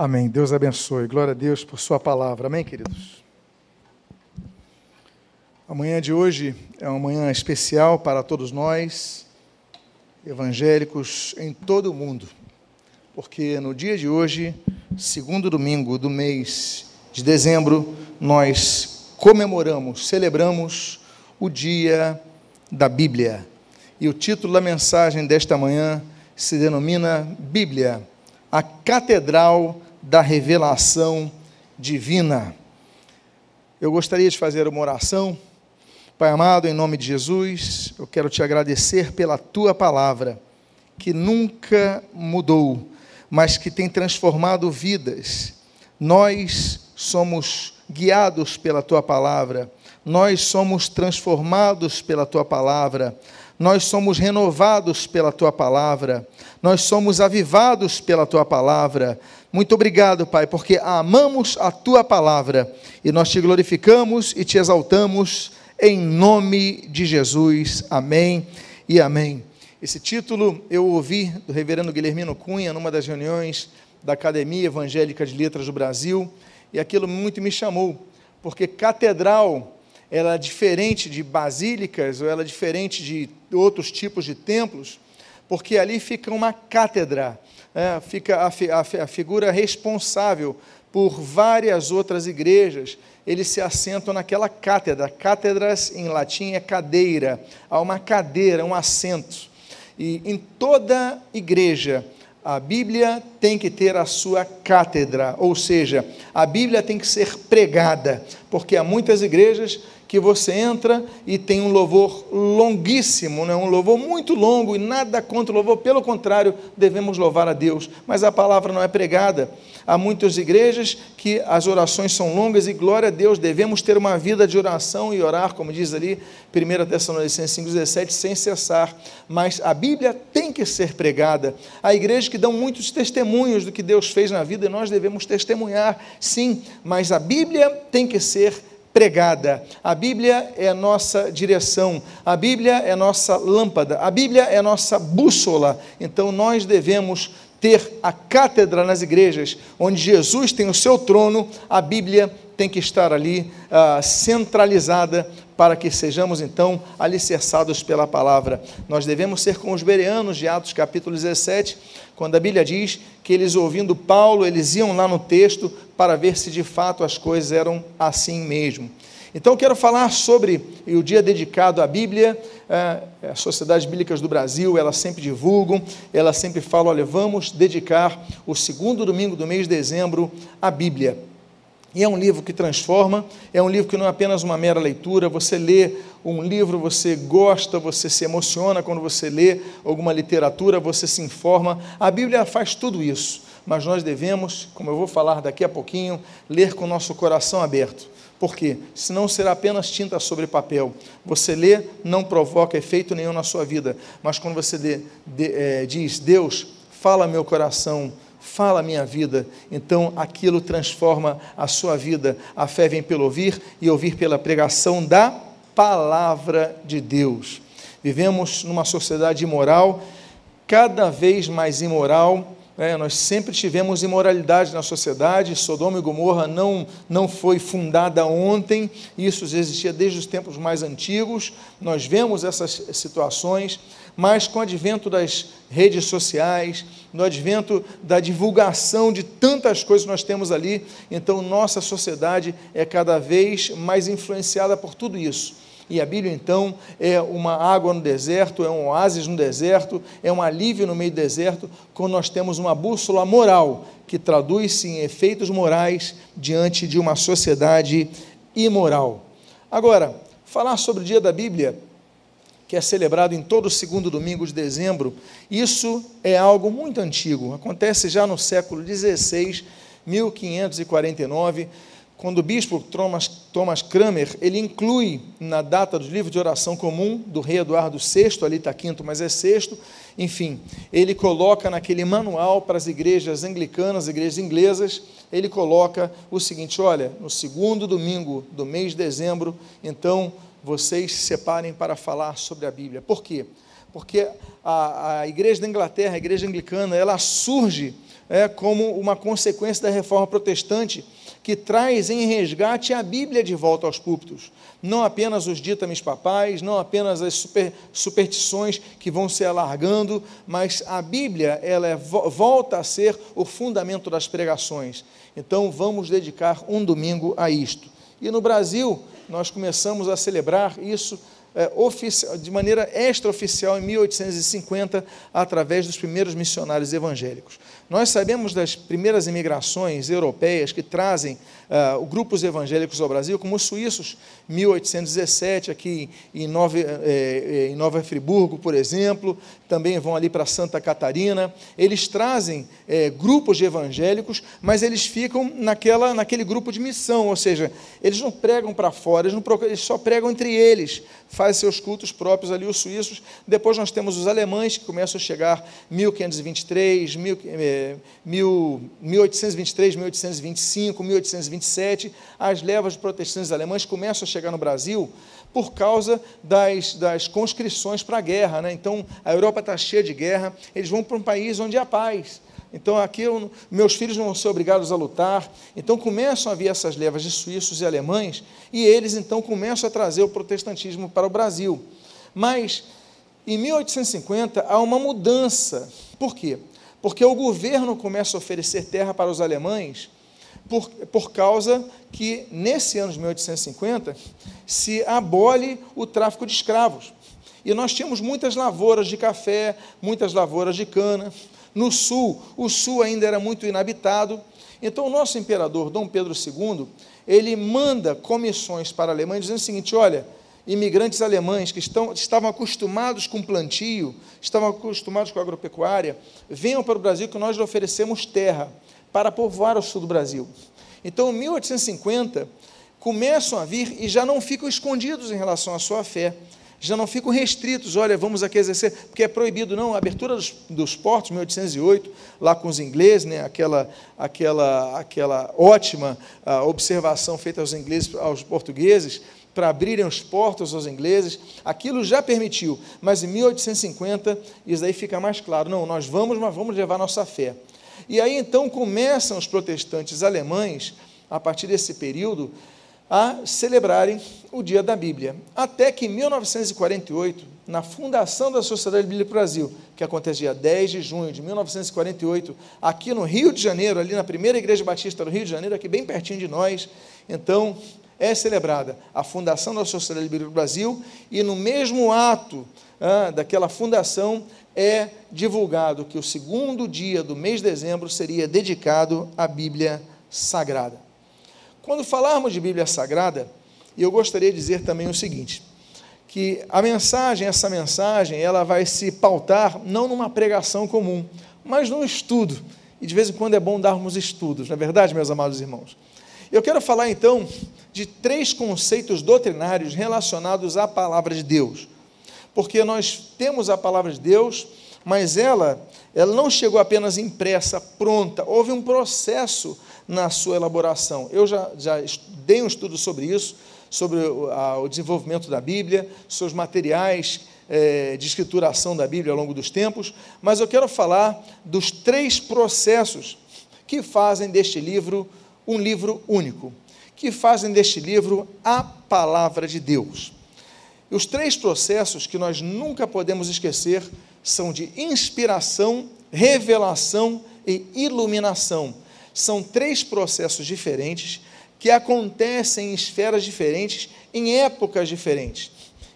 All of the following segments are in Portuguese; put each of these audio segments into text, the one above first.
Amém. Deus abençoe. Glória a Deus por Sua palavra. Amém, queridos? A manhã de hoje é uma manhã especial para todos nós, evangélicos em todo o mundo, porque no dia de hoje, segundo domingo do mês de dezembro, nós comemoramos, celebramos o dia da Bíblia. E o título da mensagem desta manhã se denomina Bíblia, a Catedral da revelação divina. Eu gostaria de fazer uma oração. Pai amado, em nome de Jesus, eu quero te agradecer pela tua palavra, que nunca mudou, mas que tem transformado vidas. Nós somos guiados pela tua palavra, nós somos transformados pela tua palavra, nós somos renovados pela tua palavra, nós somos avivados pela tua palavra, muito obrigado, Pai, porque amamos a tua palavra e nós te glorificamos e te exaltamos em nome de Jesus. Amém e amém. Esse título eu ouvi do reverendo Guilhermino Cunha numa das reuniões da Academia Evangélica de Letras do Brasil e aquilo muito me chamou, porque catedral ela é diferente de basílicas ou ela é diferente de outros tipos de templos, porque ali fica uma cátedra é, fica a, a, a figura responsável por várias outras igrejas, eles se assentam naquela cátedra. Cátedras em latim é cadeira, há uma cadeira, um assento. E em toda igreja, a Bíblia tem que ter a sua cátedra, ou seja, a Bíblia tem que ser pregada, porque há muitas igrejas que você entra e tem um louvor longuíssimo, né? um louvor muito longo e nada contra o louvor, pelo contrário, devemos louvar a Deus, mas a palavra não é pregada. Há muitas igrejas que as orações são longas e glória a Deus, devemos ter uma vida de oração e orar, como diz ali 1 Tessalonicenses 5,17, sem cessar. Mas a Bíblia tem que ser pregada. Há igrejas que dão muitos testemunhos do que Deus fez na vida e nós devemos testemunhar, sim, mas a Bíblia tem que ser pregada. A Bíblia é a nossa direção, a Bíblia é a nossa lâmpada, a Bíblia é a nossa bússola. Então nós devemos ter a cátedra nas igrejas, onde Jesus tem o seu trono, a Bíblia tem que estar ali uh, centralizada para que sejamos então alicerçados pela palavra. Nós devemos ser com os bereanos de Atos capítulo 17, quando a Bíblia diz que eles ouvindo Paulo, eles iam lá no texto para ver se de fato as coisas eram assim mesmo. Então, quero falar sobre o dia dedicado à Bíblia. É, as sociedades bíblicas do Brasil, elas sempre divulgam, elas sempre falam: olha, vamos dedicar o segundo domingo do mês de dezembro à Bíblia. E é um livro que transforma, é um livro que não é apenas uma mera leitura. Você lê um livro, você gosta, você se emociona quando você lê alguma literatura, você se informa. A Bíblia faz tudo isso, mas nós devemos, como eu vou falar daqui a pouquinho, ler com o nosso coração aberto. Por quê? Senão será apenas tinta sobre papel. Você lê, não provoca efeito nenhum na sua vida, mas quando você de, de, é, diz, Deus, fala meu coração, fala a minha vida. Então aquilo transforma a sua vida. A fé vem pelo ouvir e ouvir pela pregação da palavra de Deus. Vivemos numa sociedade imoral, cada vez mais imoral. É, nós sempre tivemos imoralidade na sociedade. Sodoma e Gomorra não, não foi fundada ontem, isso existia desde os tempos mais antigos. Nós vemos essas situações mas com o advento das redes sociais, no advento da divulgação de tantas coisas que nós temos ali, então nossa sociedade é cada vez mais influenciada por tudo isso. E a Bíblia, então, é uma água no deserto, é um oásis no deserto, é um alívio no meio do deserto, quando nós temos uma bússola moral que traduz-se em efeitos morais diante de uma sociedade imoral. Agora, falar sobre o dia da Bíblia que é celebrado em todo o segundo domingo de dezembro, isso é algo muito antigo. Acontece já no século XVI, 1549, quando o bispo Thomas, Thomas Kramer, ele inclui na data do livro de oração comum do rei Eduardo VI, ali está quinto, mas é sexto, enfim, ele coloca naquele manual para as igrejas anglicanas, igrejas inglesas, ele coloca o seguinte, olha, no segundo domingo do mês de dezembro, então, vocês se separem para falar sobre a Bíblia. Por quê? porque a, a igreja da Inglaterra, a igreja anglicana, ela surge é, como uma consequência da reforma protestante que traz em resgate a Bíblia de volta aos púlpitos. Não apenas os ditames papais, não apenas as super, superstições que vão se alargando, mas a Bíblia ela é, volta a ser o fundamento das pregações. Então vamos dedicar um domingo a isto. E no Brasil, nós começamos a celebrar isso é, de maneira extraoficial em 1850, através dos primeiros missionários evangélicos. Nós sabemos das primeiras imigrações europeias que trazem uh, grupos evangélicos ao Brasil, como os suíços, 1817, aqui em Nova, eh, eh, em Nova Friburgo, por exemplo, também vão ali para Santa Catarina. Eles trazem eh, grupos de evangélicos, mas eles ficam naquela, naquele grupo de missão, ou seja, eles não pregam para fora, eles, não, eles só pregam entre eles, fazem seus cultos próprios ali, os suíços. Depois nós temos os alemães, que começam a chegar 1523, mil, 1823, 1825, 1827, as levas de protestantes alemães começam a chegar no Brasil por causa das, das conscrições para a guerra. Né? Então, a Europa está cheia de guerra, eles vão para um país onde há paz. Então, aqui eu, meus filhos não vão ser obrigados a lutar. Então, começam a vir essas levas de suíços e alemães, e eles, então, começam a trazer o protestantismo para o Brasil. Mas, em 1850, há uma mudança. Por quê? Porque o governo começa a oferecer terra para os alemães por, por causa que, nesse ano de 1850, se abole o tráfico de escravos. E nós tínhamos muitas lavouras de café, muitas lavouras de cana. No sul, o sul ainda era muito inabitado. Então, o nosso imperador, Dom Pedro II, ele manda comissões para a Alemanha dizendo o seguinte: olha, imigrantes alemães que estão, estavam acostumados com plantio, estavam acostumados com agropecuária, venham para o Brasil que nós lhe oferecemos terra para povoar o sul do Brasil. Então, em 1850, começam a vir e já não ficam escondidos em relação à sua fé, já não ficam restritos, olha, vamos aqui exercer, porque é proibido, não, a abertura dos, dos portos, 1808, lá com os ingleses, né, aquela, aquela, aquela ótima uh, observação feita aos ingleses, aos portugueses, para abrirem os portos aos ingleses, aquilo já permitiu, mas em 1850 isso aí fica mais claro, não, nós vamos, mas vamos levar nossa fé. E aí então começam os protestantes alemães, a partir desse período, a celebrarem o Dia da Bíblia. Até que em 1948, na fundação da Sociedade Bíblica Brasil, que acontece dia 10 de junho de 1948, aqui no Rio de Janeiro, ali na primeira Igreja Batista do Rio de Janeiro, aqui bem pertinho de nós, então é celebrada a fundação da Sociedade Bíblica do Brasil e no mesmo ato ah, daquela fundação é divulgado que o segundo dia do mês de dezembro seria dedicado à Bíblia Sagrada. Quando falarmos de Bíblia Sagrada, eu gostaria de dizer também o seguinte, que a mensagem, essa mensagem, ela vai se pautar não numa pregação comum, mas num estudo. E de vez em quando é bom darmos estudos, não é verdade, meus amados irmãos? Eu quero falar então de três conceitos doutrinários relacionados à palavra de Deus. Porque nós temos a palavra de Deus, mas ela, ela não chegou apenas impressa, pronta, houve um processo na sua elaboração. Eu já, já dei um estudo sobre isso, sobre o, a, o desenvolvimento da Bíblia, os materiais é, de escrituração da Bíblia ao longo dos tempos, mas eu quero falar dos três processos que fazem deste livro um livro único, que fazem deste livro a palavra de Deus. E os três processos que nós nunca podemos esquecer são de inspiração, revelação e iluminação. São três processos diferentes que acontecem em esferas diferentes, em épocas diferentes.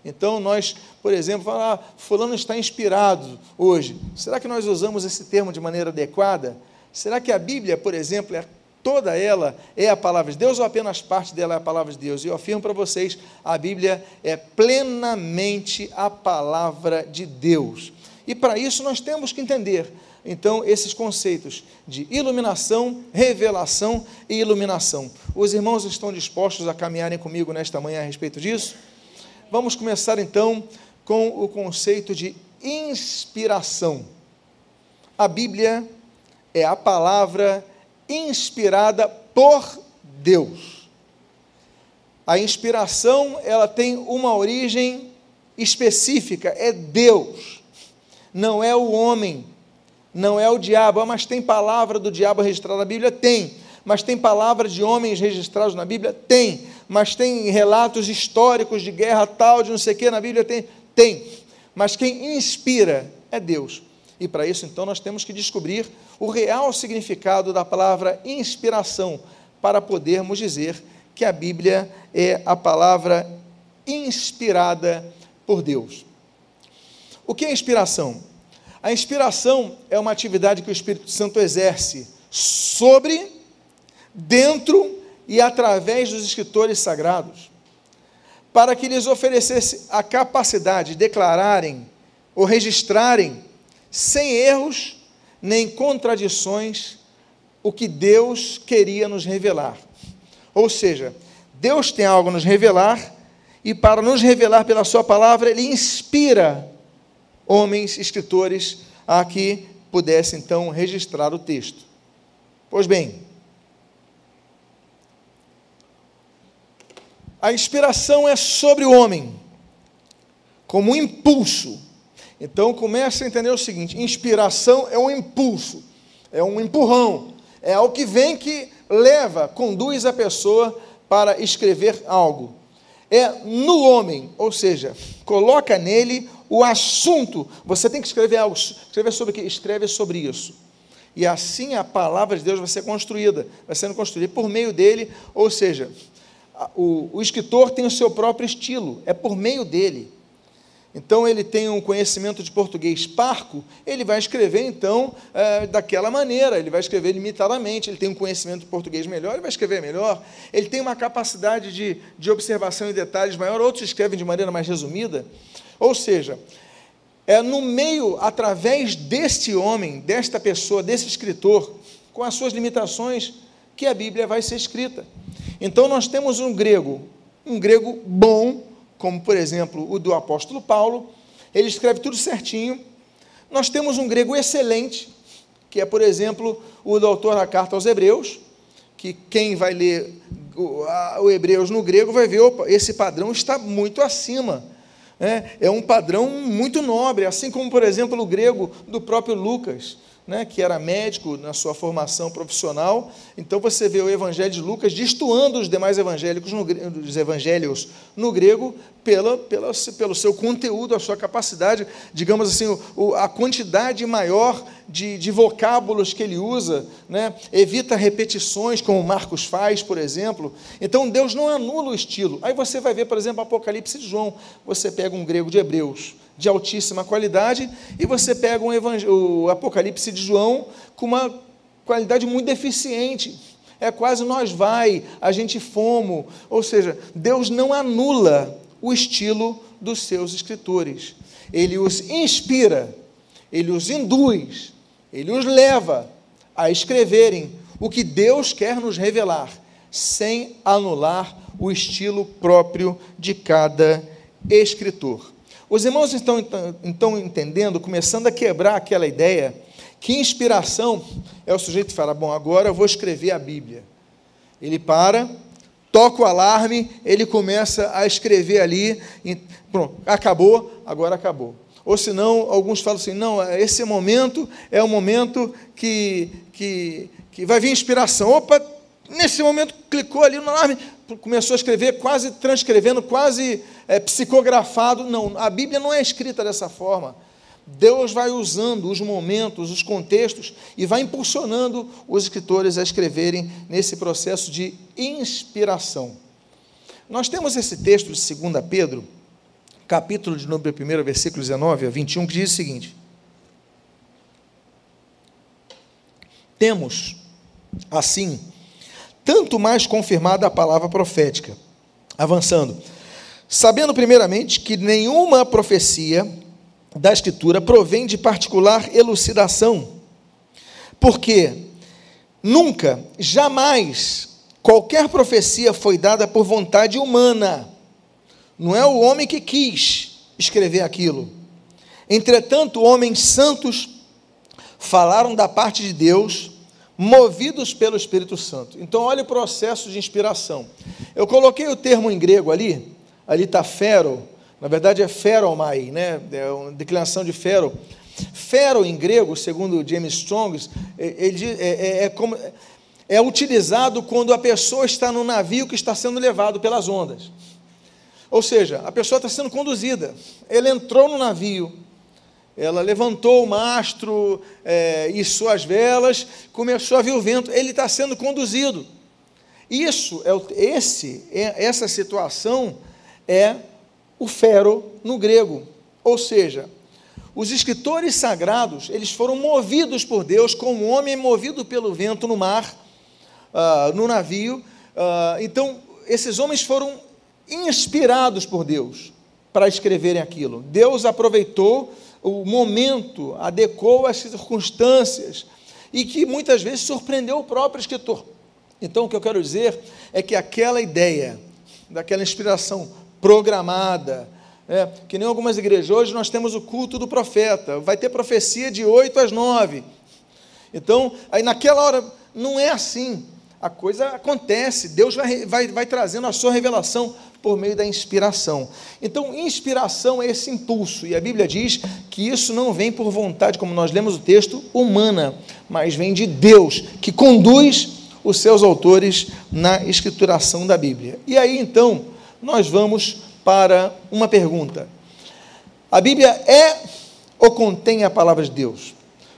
Então, nós, por exemplo, falar, ah, fulano está inspirado hoje. Será que nós usamos esse termo de maneira adequada? Será que a Bíblia, por exemplo, é toda ela é a palavra de Deus ou apenas parte dela é a palavra de Deus? E eu afirmo para vocês, a Bíblia é plenamente a palavra de Deus. E para isso nós temos que entender, então, esses conceitos de iluminação, revelação e iluminação. Os irmãos estão dispostos a caminharem comigo nesta manhã a respeito disso? Vamos começar então com o conceito de inspiração. A Bíblia é a palavra inspirada por Deus. A inspiração, ela tem uma origem específica, é Deus. não é o homem, não é o diabo, mas tem palavra do diabo registrada na Bíblia? Tem. Mas tem palavras de homens registrados na Bíblia? Tem. Mas tem relatos históricos de guerra tal, de não sei o que na Bíblia? Tem. Tem. Mas quem inspira é Deus. E para isso, então, nós temos que descobrir o real significado da palavra inspiração, para podermos dizer que a Bíblia é a palavra inspirada por Deus. O que é inspiração? A inspiração é uma atividade que o Espírito Santo exerce sobre, dentro e através dos escritores sagrados, para que lhes oferecesse a capacidade de declararem ou registrarem, sem erros nem contradições, o que Deus queria nos revelar. Ou seja, Deus tem algo a nos revelar, e para nos revelar pela Sua palavra, Ele inspira homens, escritores, a que pudesse então registrar o texto. Pois bem, a inspiração é sobre o homem, como um impulso. Então comece a entender o seguinte: inspiração é um impulso, é um empurrão, é algo que vem que leva, conduz a pessoa para escrever algo. É no homem, ou seja, coloca nele o assunto. Você tem que escrever algo. Escrever sobre o que? Escreve sobre isso. E assim a palavra de Deus vai ser construída, vai sendo construída por meio dele, ou seja, o, o escritor tem o seu próprio estilo, é por meio dele. Então ele tem um conhecimento de português parco, ele vai escrever então é, daquela maneira, ele vai escrever limitadamente, ele tem um conhecimento de português melhor, ele vai escrever melhor, ele tem uma capacidade de, de observação e detalhes maior, outros escrevem de maneira mais resumida. Ou seja, é no meio, através deste homem, desta pessoa, desse escritor, com as suas limitações, que a Bíblia vai ser escrita. Então nós temos um grego, um grego bom, como por exemplo o do apóstolo Paulo, ele escreve tudo certinho. Nós temos um grego excelente, que é, por exemplo, o do autor da carta aos Hebreus, que quem vai ler o, a, o Hebreus no grego vai ver, opa, esse padrão está muito acima é, é um padrão muito nobre, assim como, por exemplo, o grego do próprio Lucas, né, que era médico na sua formação profissional. Então você vê o Evangelho de Lucas destoando os demais evangélicos no, os evangelhos no grego pela, pela, pelo seu conteúdo, a sua capacidade, digamos assim, o, a quantidade maior de, de, vocábulos que ele usa, né, evita repetições, como Marcos faz, por exemplo. Então Deus não anula o estilo. Aí você vai ver, por exemplo, Apocalipse de João. Você pega um grego de Hebreus de altíssima qualidade, e você pega um o Apocalipse de João com uma qualidade muito deficiente. É quase nós vai, a gente fomo. Ou seja, Deus não anula o estilo dos seus escritores. Ele os inspira, ele os induz, ele os leva a escreverem o que Deus quer nos revelar, sem anular o estilo próprio de cada escritor. Os irmãos estão então entendendo, começando a quebrar aquela ideia que inspiração é o sujeito que fala: Bom, agora eu vou escrever a Bíblia. Ele para, toca o alarme, ele começa a escrever ali, e, pronto, acabou, agora acabou. Ou senão, alguns falam assim: não, esse momento é o momento que, que, que vai vir inspiração. Opa, nesse momento clicou ali no alarme, começou a escrever, quase transcrevendo, quase é, psicografado. Não, a Bíblia não é escrita dessa forma. Deus vai usando os momentos, os contextos e vai impulsionando os escritores a escreverem nesse processo de inspiração. Nós temos esse texto de 2 Pedro, capítulo de número 1, versículo 19 a 21, que diz o seguinte: Temos, assim, tanto mais confirmada a palavra profética. Avançando. Sabendo, primeiramente, que nenhuma profecia da Escritura provém de particular elucidação, porque nunca, jamais, qualquer profecia foi dada por vontade humana. Não é o homem que quis escrever aquilo. Entretanto, homens santos falaram da parte de Deus movidos pelo Espírito Santo. Então, olha o processo de inspiração. Eu coloquei o termo em grego ali, ali está fero, na verdade é feromai, né? é uma declinação de fero, Fero em grego, segundo James Strong, ele, é, é, é, como, é utilizado quando a pessoa está no navio que está sendo levado pelas ondas. Ou seja, a pessoa está sendo conduzida. Ele entrou no navio, ela levantou o mastro é, e suas velas, começou a ver o vento. Ele está sendo conduzido. Isso é esse, é, essa situação é o fero no grego, ou seja, os escritores sagrados, eles foram movidos por Deus, como um homem movido pelo vento no mar, uh, no navio. Uh, então, esses homens foram inspirados por Deus para escreverem aquilo. Deus aproveitou o momento, adequou as circunstâncias e que muitas vezes surpreendeu o próprio escritor. Então, o que eu quero dizer é que aquela ideia, daquela inspiração programada, é, que nem algumas igrejas, hoje nós temos o culto do profeta, vai ter profecia de 8 às 9. Então, aí naquela hora, não é assim. A coisa acontece, Deus vai, vai, vai trazendo a sua revelação por meio da inspiração. Então, inspiração é esse impulso, e a Bíblia diz que isso não vem por vontade, como nós lemos o texto, humana, mas vem de Deus, que conduz os seus autores na escrituração da Bíblia. E aí, então, nós vamos para uma pergunta. A Bíblia é ou contém a palavra de Deus?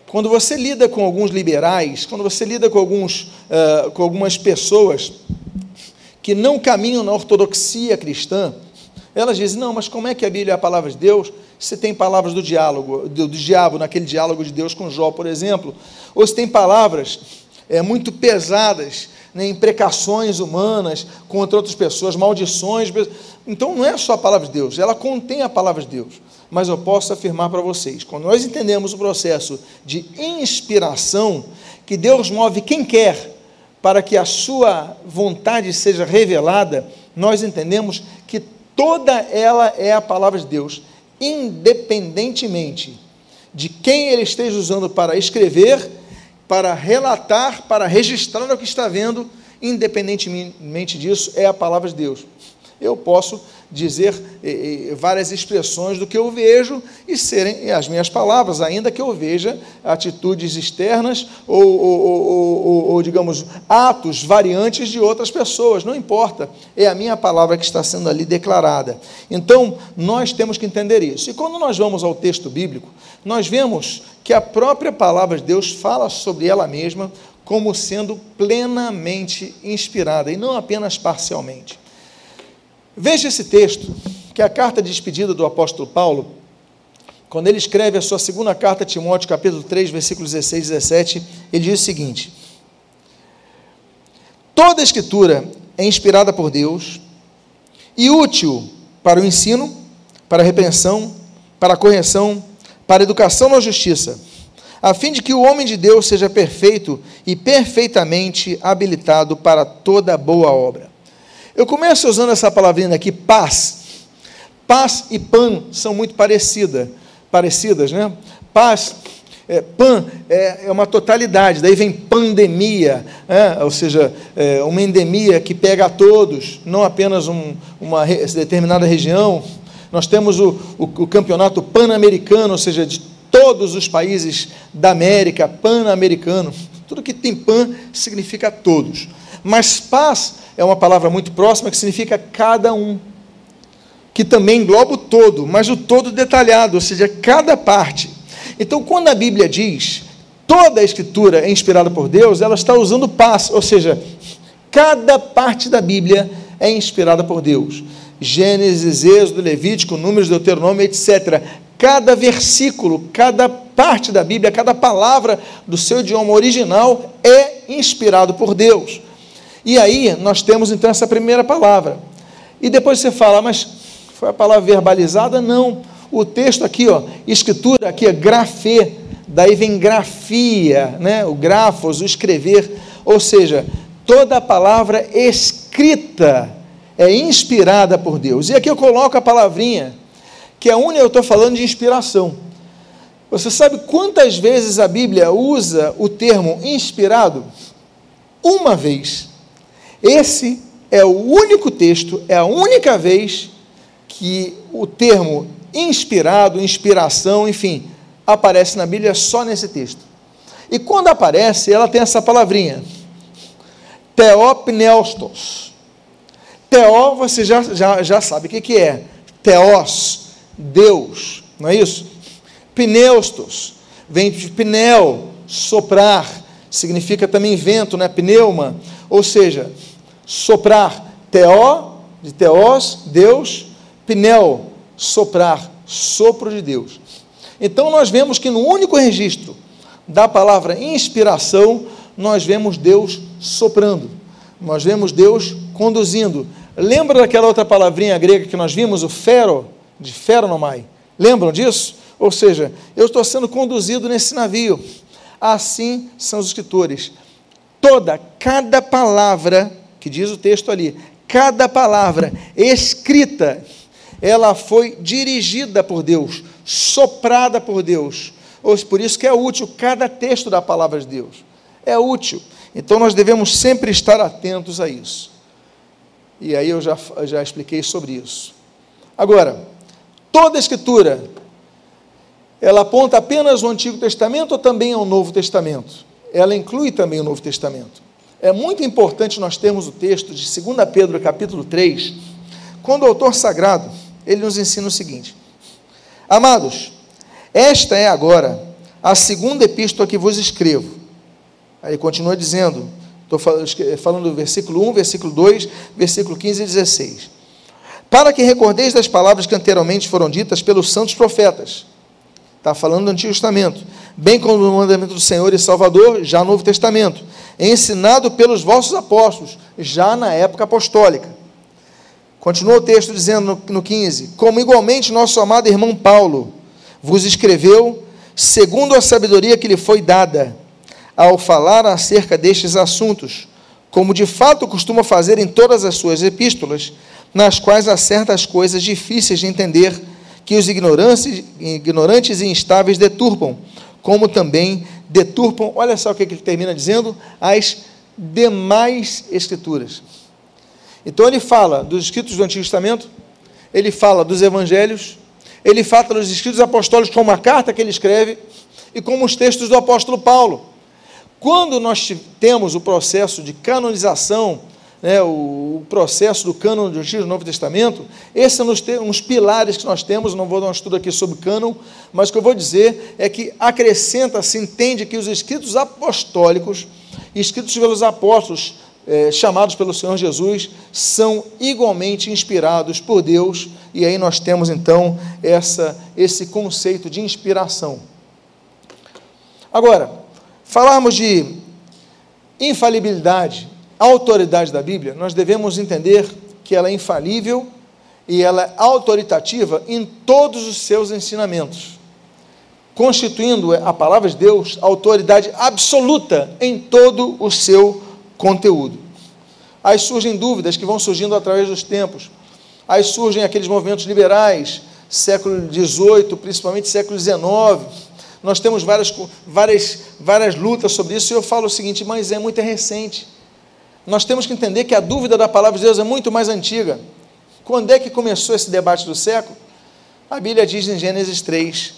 Quando você lida com alguns liberais, quando você lida com, alguns, uh, com algumas pessoas que não caminham na ortodoxia cristã, elas dizem: não, mas como é que a Bíblia é a palavra de Deus? Se tem palavras do diálogo, do, do diabo, naquele diálogo de Deus com Jó, por exemplo, ou se tem palavras é, muito pesadas, né, imprecações humanas contra outras pessoas, maldições. Então não é só a palavra de Deus, ela contém a palavra de Deus. Mas eu posso afirmar para vocês, quando nós entendemos o processo de inspiração, que Deus move quem quer para que a sua vontade seja revelada, nós entendemos que toda ela é a palavra de Deus, independentemente de quem ele esteja usando para escrever, para relatar, para registrar o que está vendo, independentemente disso, é a palavra de Deus eu posso dizer eh, eh, várias expressões do que eu vejo e serem as minhas palavras, ainda que eu veja atitudes externas ou, ou, ou, ou, digamos, atos variantes de outras pessoas, não importa, é a minha palavra que está sendo ali declarada. Então, nós temos que entender isso. E quando nós vamos ao texto bíblico, nós vemos que a própria palavra de Deus fala sobre ela mesma como sendo plenamente inspirada e não apenas parcialmente. Veja esse texto, que é a carta de despedida do apóstolo Paulo, quando ele escreve a sua segunda carta a Timóteo, capítulo 3, versículos 16 e 17, ele diz o seguinte: Toda a escritura é inspirada por Deus e útil para o ensino, para a repreensão, para a correção, para a educação na justiça, a fim de que o homem de Deus seja perfeito e perfeitamente habilitado para toda boa obra. Eu começo usando essa palavrinha aqui, paz. Paz e pan são muito parecida, parecidas, né? Paz, é, pan é, é, uma totalidade, daí vem pandemia, é, ou seja, é, uma endemia que pega a todos, não apenas um, uma determinada região. Nós temos o, o, o campeonato pan-americano, ou seja, de todos os países da América, pan-americano. Tudo que tem pan significa todos. Mas paz é uma palavra muito próxima que significa cada um, que também engloba o todo, mas o todo detalhado, ou seja, cada parte. Então, quando a Bíblia diz toda a Escritura é inspirada por Deus, ela está usando paz, ou seja, cada parte da Bíblia é inspirada por Deus. Gênesis, Êxodo, Levítico, Números, Deuteronômio, etc. Cada versículo, cada parte da Bíblia, cada palavra do seu idioma original é inspirado por Deus. E aí nós temos então essa primeira palavra. E depois você fala, mas foi a palavra verbalizada? Não. O texto aqui, ó, escritura aqui é grafê, daí vem grafia, né? O grafos, o escrever, ou seja, toda a palavra escrita é inspirada por Deus. E aqui eu coloco a palavrinha, que é onde eu estou falando de inspiração. Você sabe quantas vezes a Bíblia usa o termo inspirado? Uma vez. Esse é o único texto, é a única vez que o termo inspirado, inspiração, enfim, aparece na Bíblia só nesse texto. E quando aparece, ela tem essa palavrinha, teopneustos. Teó, você já, já, já sabe o que, que é. Teós, Deus, não é isso? Pneustos, vem de pneu, soprar, significa também vento, né? Pneuma, ou seja, soprar. Teó, de teós, Deus, pneu, soprar, sopro de Deus. Então nós vemos que no único registro da palavra inspiração, nós vemos Deus soprando, nós vemos Deus conduzindo. Lembra daquela outra palavrinha grega que nós vimos, o fero, de feronomai? Lembram disso? Ou seja, eu estou sendo conduzido nesse navio. Assim são os escritores. Toda, cada palavra, que diz o texto ali, cada palavra escrita, ela foi dirigida por Deus, soprada por Deus. Por isso que é útil cada texto da palavra de Deus. É útil. Então nós devemos sempre estar atentos a isso. E aí eu já, já expliquei sobre isso. Agora, toda a escritura, ela aponta apenas o Antigo Testamento ou também ao Novo Testamento? Ela inclui também o Novo Testamento. É muito importante nós termos o texto de 2 Pedro, capítulo 3, quando o autor sagrado, ele nos ensina o seguinte: Amados, esta é agora a segunda epístola que vos escrevo. Aí continua dizendo, estou falando do versículo 1, versículo 2, versículo 15 e 16. Para que recordeis das palavras que anteriormente foram ditas pelos santos profetas. Está falando do Antigo Testamento. Bem como o mandamento do Senhor e Salvador, já no Novo Testamento. Ensinado pelos vossos apóstolos, já na época apostólica. Continua o texto dizendo no, no 15: Como igualmente nosso amado irmão Paulo vos escreveu, segundo a sabedoria que lhe foi dada, ao falar acerca destes assuntos, como de fato costuma fazer em todas as suas epístolas, nas quais há certas coisas difíceis de entender que os ignorantes e instáveis deturpam, como também deturpam, olha só o que ele termina dizendo, as demais escrituras. Então ele fala dos escritos do Antigo Testamento, ele fala dos evangelhos, ele fala dos escritos apostólicos como a carta que ele escreve e como os textos do apóstolo Paulo. Quando nós temos o processo de canonização, né, o, processo do cânon do Antigo e Novo Testamento, esses são os, uns pilares que nós temos, não vou dar um estudo aqui sobre cânon, mas o que eu vou dizer é que acrescenta-se, entende que os escritos apostólicos, escritos pelos apóstolos, é, chamados pelo Senhor Jesus são igualmente inspirados por Deus, e aí nós temos então essa, esse conceito de inspiração. Agora, falarmos de infalibilidade, autoridade da Bíblia, nós devemos entender que ela é infalível e ela é autoritativa em todos os seus ensinamentos, constituindo a palavra de Deus autoridade absoluta em todo o seu conteúdo. Aí surgem dúvidas que vão surgindo através dos tempos. Aí surgem aqueles movimentos liberais, século XVIII, principalmente século XIX. Nós temos várias, várias, várias lutas sobre isso, e eu falo o seguinte, mas é muito recente. Nós temos que entender que a dúvida da palavra de Deus é muito mais antiga. Quando é que começou esse debate do século? A Bíblia diz em Gênesis 3: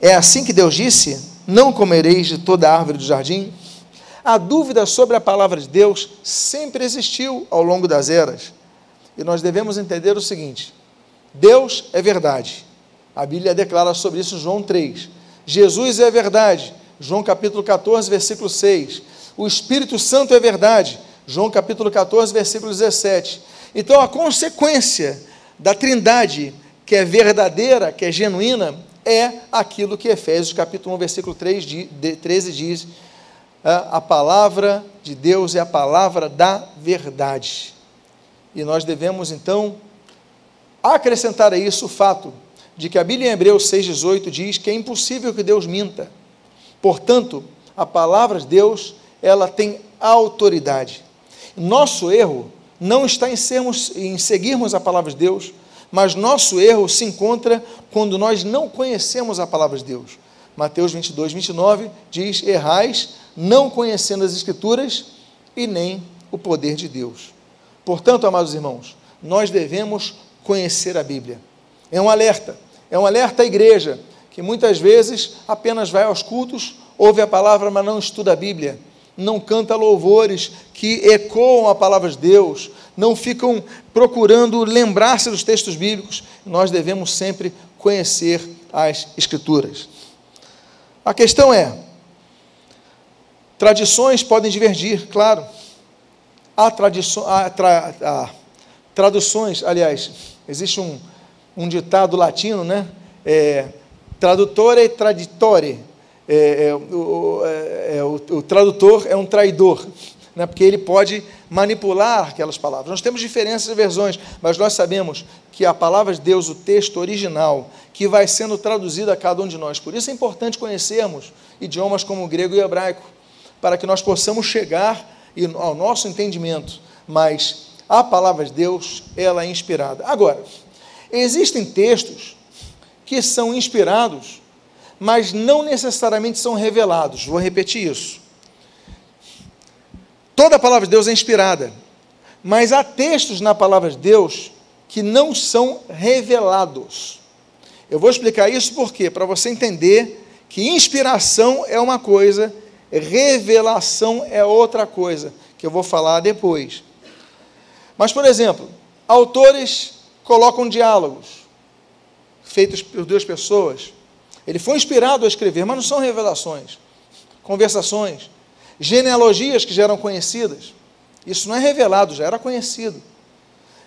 É assim que Deus disse: Não comereis de toda árvore do jardim? A dúvida sobre a palavra de Deus sempre existiu ao longo das eras. E nós devemos entender o seguinte: Deus é verdade. A Bíblia declara sobre isso João 3. Jesus é verdade. João capítulo 14, versículo 6. O Espírito Santo é verdade. João capítulo 14, versículo 17. Então a consequência da Trindade, que é verdadeira, que é genuína, é aquilo que Efésios capítulo 1, versículo 3, 13 diz, a palavra de Deus é a palavra da verdade. E nós devemos, então, acrescentar a isso o fato de que a Bíblia em Hebreus 6,18 diz que é impossível que Deus minta. Portanto, a palavra de Deus, ela tem autoridade. Nosso erro não está em, sermos, em seguirmos a palavra de Deus, mas nosso erro se encontra quando nós não conhecemos a palavra de Deus. Mateus 22, 29 diz: Errais, não conhecendo as Escrituras e nem o poder de Deus. Portanto, amados irmãos, nós devemos conhecer a Bíblia. É um alerta, é um alerta à igreja, que muitas vezes apenas vai aos cultos, ouve a palavra, mas não estuda a Bíblia, não canta louvores que ecoam a palavra de Deus, não ficam procurando lembrar-se dos textos bíblicos. Nós devemos sempre conhecer as Escrituras. A questão é: tradições podem divergir, claro. Há, traduções, aliás, existe um, um ditado latino, né? É, tradutore traditore. É, é, o, é, é, o, o, tradutor é um traidor, né? porque ele pode manipular aquelas palavras. Nós temos diferenças de versões, mas nós sabemos que a palavra de Deus, o texto original, que vai sendo traduzido a cada um de nós. Por isso é importante conhecermos idiomas como o grego e o hebraico, para que nós possamos chegar ao nosso entendimento. Mas a palavra de Deus, ela é inspirada. Agora, existem textos que são inspirados, mas não necessariamente são revelados. Vou repetir isso. Toda a palavra de Deus é inspirada, mas há textos na palavra de Deus que não são revelados. Eu vou explicar isso porque para você entender que inspiração é uma coisa, revelação é outra coisa, que eu vou falar depois. Mas, por exemplo, autores colocam diálogos feitos por duas pessoas. Ele foi inspirado a escrever, mas não são revelações, conversações, genealogias que já eram conhecidas. Isso não é revelado, já era conhecido.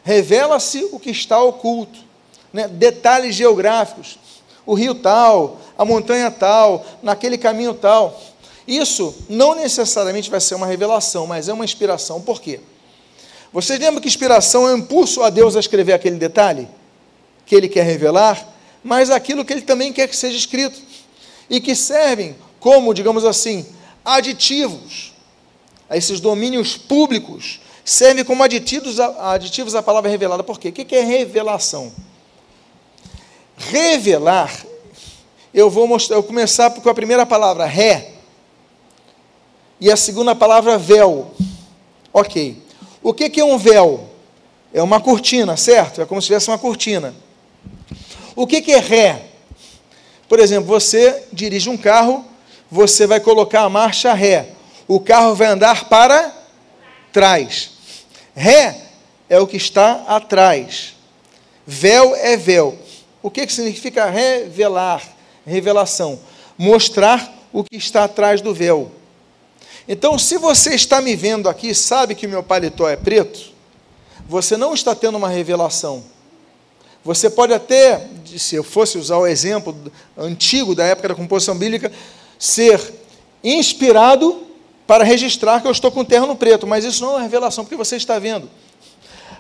Revela-se o que está oculto, né? detalhes geográficos, o rio tal, a montanha tal, naquele caminho tal. Isso não necessariamente vai ser uma revelação, mas é uma inspiração. Por quê? Vocês lembram que inspiração é o impulso a Deus a escrever aquele detalhe que ele quer revelar, mas aquilo que ele também quer que seja escrito e que servem como, digamos assim, aditivos a esses domínios públicos, servem como aditivos, aditivos à palavra revelada. Por quê? O que é revelação? Revelar, eu vou mostrar, eu vou começar com a primeira palavra, ré, e a segunda palavra, véu. Ok. O que, é um véu? É uma cortina, certo? É como se tivesse uma cortina. O que, que é ré? Por exemplo, você dirige um carro, você vai colocar a marcha ré. O carro vai andar para trás. Ré é o que está atrás. Véu é véu. O que, que significa revelar? Revelação. Mostrar o que está atrás do véu. Então, se você está me vendo aqui, sabe que meu paletó é preto, você não está tendo uma revelação. Você pode até, se eu fosse usar o exemplo antigo da época da composição bíblica, ser inspirado para registrar que eu estou com o terno preto, mas isso não é uma revelação, porque você está vendo.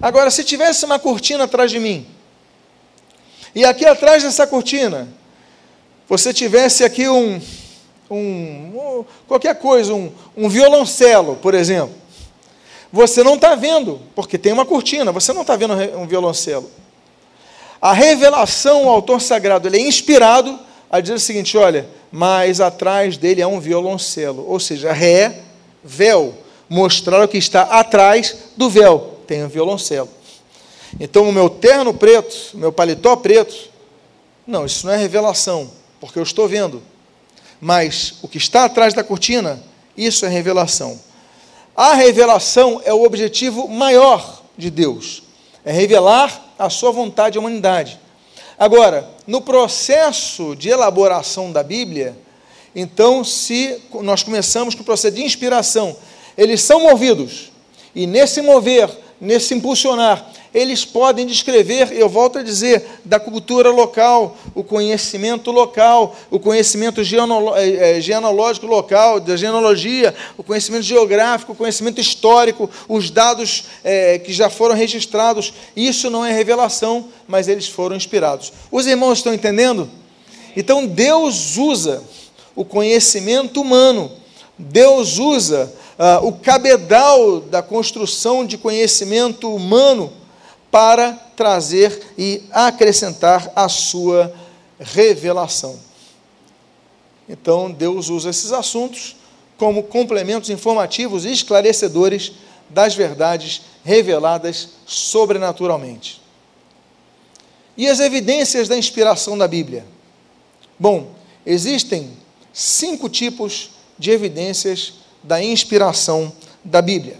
Agora, se tivesse uma cortina atrás de mim, e aqui atrás dessa cortina, você tivesse aqui um, um, qualquer coisa, um, um violoncelo, por exemplo. Você não está vendo, porque tem uma cortina, você não está vendo um violoncelo. A revelação, o autor sagrado, ele é inspirado a dizer o seguinte: olha, mas atrás dele é um violoncelo, ou seja, ré, véu, mostrar o que está atrás do véu, tem um violoncelo. Então, o meu terno preto, o meu paletó preto, não, isso não é revelação, porque eu estou vendo mas o que está atrás da cortina, isso é revelação. A revelação é o objetivo maior de Deus, é revelar a sua vontade à humanidade. Agora, no processo de elaboração da Bíblia, então, se nós começamos com o processo de inspiração, eles são movidos, e nesse mover, nesse impulsionar, eles podem descrever, eu volto a dizer, da cultura local, o conhecimento local, o conhecimento eh, eh, genealógico local, da genealogia, o conhecimento geográfico, o conhecimento histórico, os dados é, que já foram registrados. Isso não é revelação, mas eles foram inspirados. Os irmãos estão entendendo? Então Deus usa o conhecimento humano, Deus usa uh, o cabedal da construção de conhecimento humano para trazer e acrescentar a sua revelação. Então, Deus usa esses assuntos como complementos informativos e esclarecedores das verdades reveladas sobrenaturalmente. E as evidências da inspiração da Bíblia? Bom, existem cinco tipos de evidências da inspiração da Bíblia.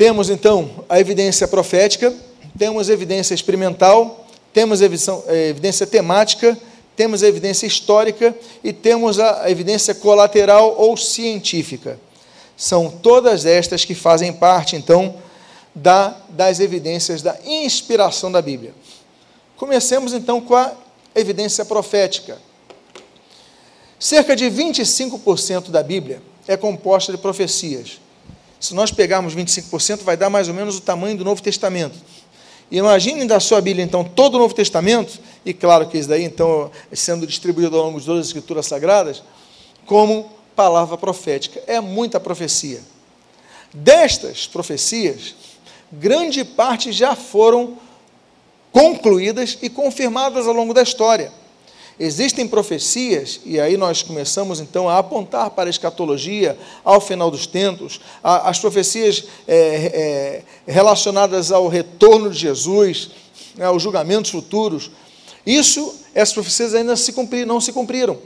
Temos então a evidência profética, temos evidência experimental, temos evidência temática, temos evidência histórica e temos a evidência colateral ou científica. São todas estas que fazem parte, então, da, das evidências da inspiração da Bíblia. Comecemos então com a evidência profética. Cerca de 25% da Bíblia é composta de profecias. Se nós pegarmos 25%, vai dar mais ou menos o tamanho do Novo Testamento. Imaginem da sua Bíblia, então, todo o Novo Testamento, e claro que isso daí, então, sendo distribuído ao longo de todas as Escrituras Sagradas, como palavra profética. É muita profecia. Destas profecias, grande parte já foram concluídas e confirmadas ao longo da história. Existem profecias, e aí nós começamos então a apontar para a escatologia, ao final dos tempos, as profecias é, é, relacionadas ao retorno de Jesus, né, aos julgamentos futuros. Isso, essas profecias ainda se cumprir, não se cumpriram.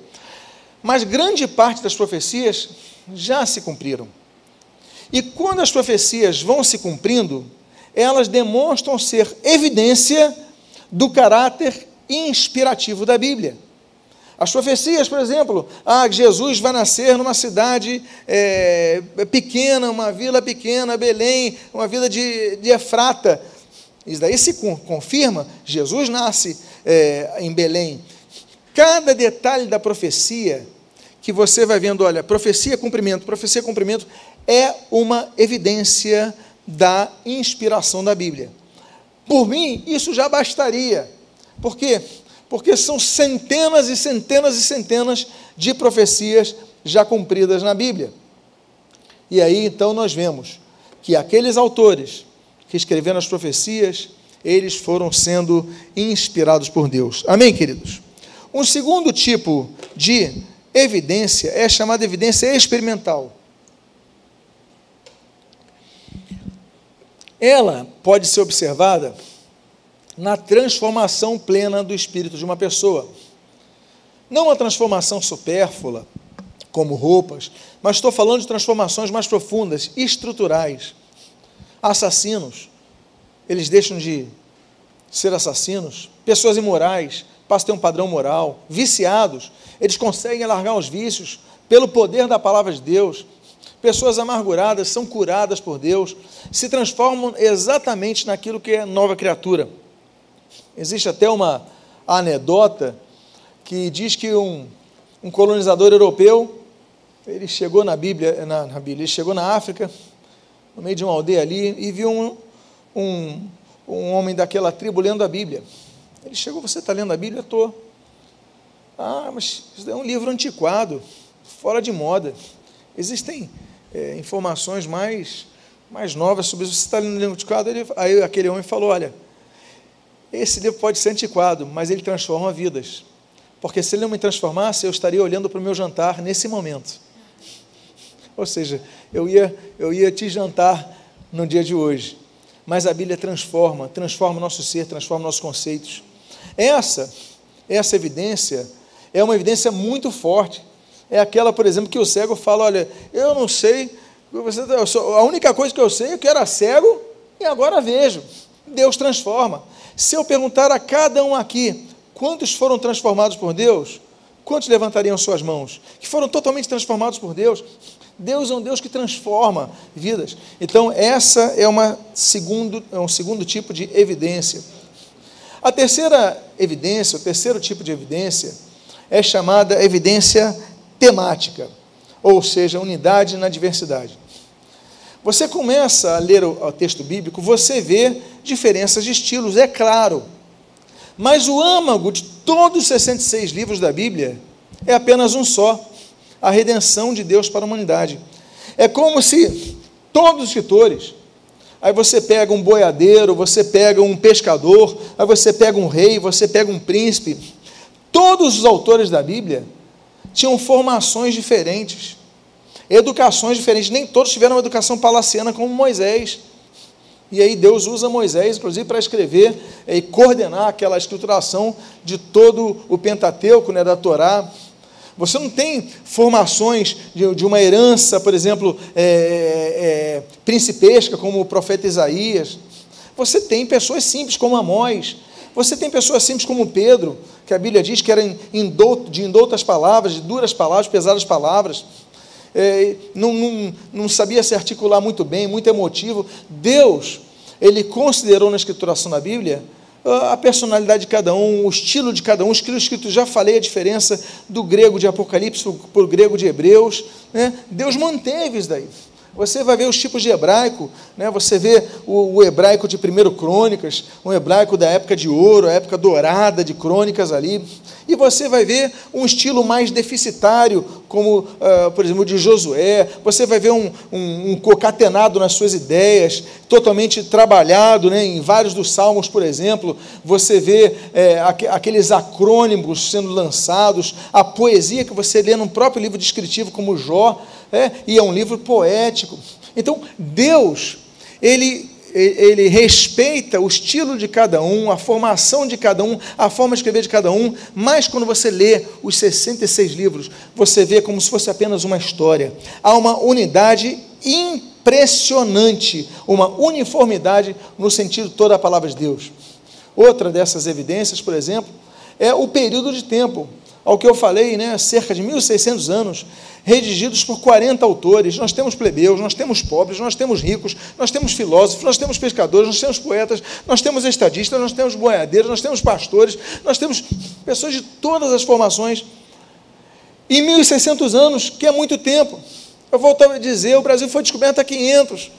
Mas grande parte das profecias já se cumpriram. E quando as profecias vão se cumprindo, elas demonstram ser evidência do caráter inspirativo da Bíblia. As profecias, por exemplo, ah, Jesus vai nascer numa cidade é, pequena, uma vila pequena, Belém, uma vila de, de Efrata. Isso daí se confirma, Jesus nasce é, em Belém. Cada detalhe da profecia que você vai vendo, olha, profecia, cumprimento, profecia, cumprimento, é uma evidência da inspiração da Bíblia. Por mim, isso já bastaria. Por quê? Porque são centenas e centenas e centenas de profecias já cumpridas na Bíblia. E aí então nós vemos que aqueles autores que escreveram as profecias, eles foram sendo inspirados por Deus. Amém, queridos? Um segundo tipo de evidência é chamada evidência experimental. ela pode ser observada na transformação plena do espírito de uma pessoa. Não uma transformação supérflua, como roupas, mas estou falando de transformações mais profundas, estruturais. Assassinos, eles deixam de ser assassinos, pessoas imorais, passam a ter um padrão moral, viciados, eles conseguem largar os vícios pelo poder da palavra de Deus, Pessoas amarguradas são curadas por Deus, se transformam exatamente naquilo que é nova criatura. Existe até uma anedota que diz que um, um colonizador europeu, ele chegou na Bíblia, na, na, Bíblia, ele chegou na África, no meio de uma aldeia ali, e viu um, um, um homem daquela tribo lendo a Bíblia. Ele chegou, você está lendo a Bíblia? Estou. Ah, mas isso é um livro antiquado, fora de moda. Existem é, informações mais, mais novas sobre isso. Você está lendo antiquado? Ele, aí aquele homem falou: Olha, esse livro pode ser antiquado, mas ele transforma vidas. Porque se ele não me transformasse, eu estaria olhando para o meu jantar nesse momento. Ou seja, eu ia, eu ia te jantar no dia de hoje. Mas a Bíblia transforma, transforma o nosso ser, transforma nossos conceitos. Essa, essa evidência é uma evidência muito forte é aquela, por exemplo, que o cego fala: Olha, eu não sei, a única coisa que eu sei é que era cego e agora vejo. Deus transforma. Se eu perguntar a cada um aqui quantos foram transformados por Deus, quantos levantariam suas mãos? Que foram totalmente transformados por Deus. Deus é um Deus que transforma vidas. Então, essa é, uma segundo, é um segundo tipo de evidência. A terceira evidência, o terceiro tipo de evidência, é chamada evidência temática, ou seja, unidade na diversidade. Você começa a ler o, texto bíblico, você vê diferenças de estilos, é claro. Mas o âmago de todos os 66 livros da Bíblia é apenas um só: a redenção de Deus para a humanidade. É como se todos os escritores, aí você pega um boiadeiro, você pega um pescador, aí você pega um rei, você pega um príncipe, todos os autores da Bíblia tinham formações diferentes, educações diferentes. Nem todos tiveram uma educação palaciana como Moisés. E aí Deus usa Moisés, inclusive, para escrever e coordenar aquela escrituração de todo o Pentateuco, né, da Torá. Você não tem formações de, de uma herança, por exemplo, é, é, principesca, como o profeta Isaías. Você tem pessoas simples, como Amós. Você tem pessoas simples, como Pedro, que a Bíblia diz que era de indoutas palavras, de duras palavras, pesadas palavras. É, não, não, não sabia se articular muito bem, muito emotivo. Deus, ele considerou na escrituração da Bíblia a personalidade de cada um, o estilo de cada um, o estilo escrito, já falei a diferença do grego de Apocalipse para o grego de Hebreus. Né? Deus manteve isso daí. Você vai ver os tipos de hebraico, né? você vê o, o hebraico de primeiro crônicas, um hebraico da época de ouro, a época dourada de crônicas ali, e você vai ver um estilo mais deficitário, como, uh, por exemplo, de Josué, você vai ver um, um, um cocatenado nas suas ideias, totalmente trabalhado, né? em vários dos salmos, por exemplo, você vê é, aqueles acrônimos sendo lançados, a poesia que você lê no próprio livro descritivo, como Jó, é, e é um livro poético. Então, Deus, ele, ele respeita o estilo de cada um, a formação de cada um, a forma de escrever de cada um, mas quando você lê os 66 livros, você vê como se fosse apenas uma história. Há uma unidade impressionante, uma uniformidade no sentido toda a palavra de Deus. Outra dessas evidências, por exemplo, é o período de tempo ao que eu falei, né, cerca de 1.600 anos, redigidos por 40 autores. Nós temos plebeus, nós temos pobres, nós temos ricos, nós temos filósofos, nós temos pescadores, nós temos poetas, nós temos estadistas, nós temos boiadeiros, nós temos pastores, nós temos pessoas de todas as formações. Em 1.600 anos, que é muito tempo. Eu volto a dizer, o Brasil foi descoberto há 500.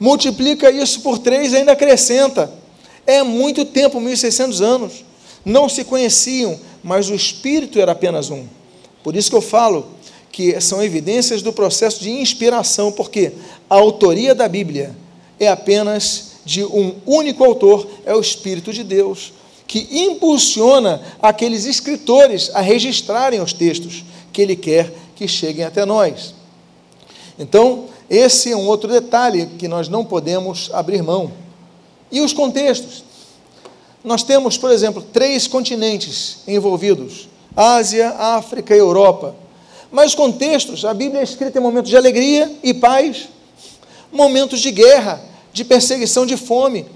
Multiplica isso por três e ainda acrescenta. É muito tempo, 1.600 anos. Não se conheciam, mas o espírito era apenas um. Por isso que eu falo que são evidências do processo de inspiração, porque a autoria da Bíblia é apenas de um único autor, é o Espírito de Deus, que impulsiona aqueles escritores a registrarem os textos que ele quer que cheguem até nós. Então, esse é um outro detalhe que nós não podemos abrir mão. E os contextos? Nós temos, por exemplo, três continentes envolvidos: Ásia, África e Europa. Mas os contextos, a Bíblia é escrita em momentos de alegria e paz, momentos de guerra, de perseguição, de fome.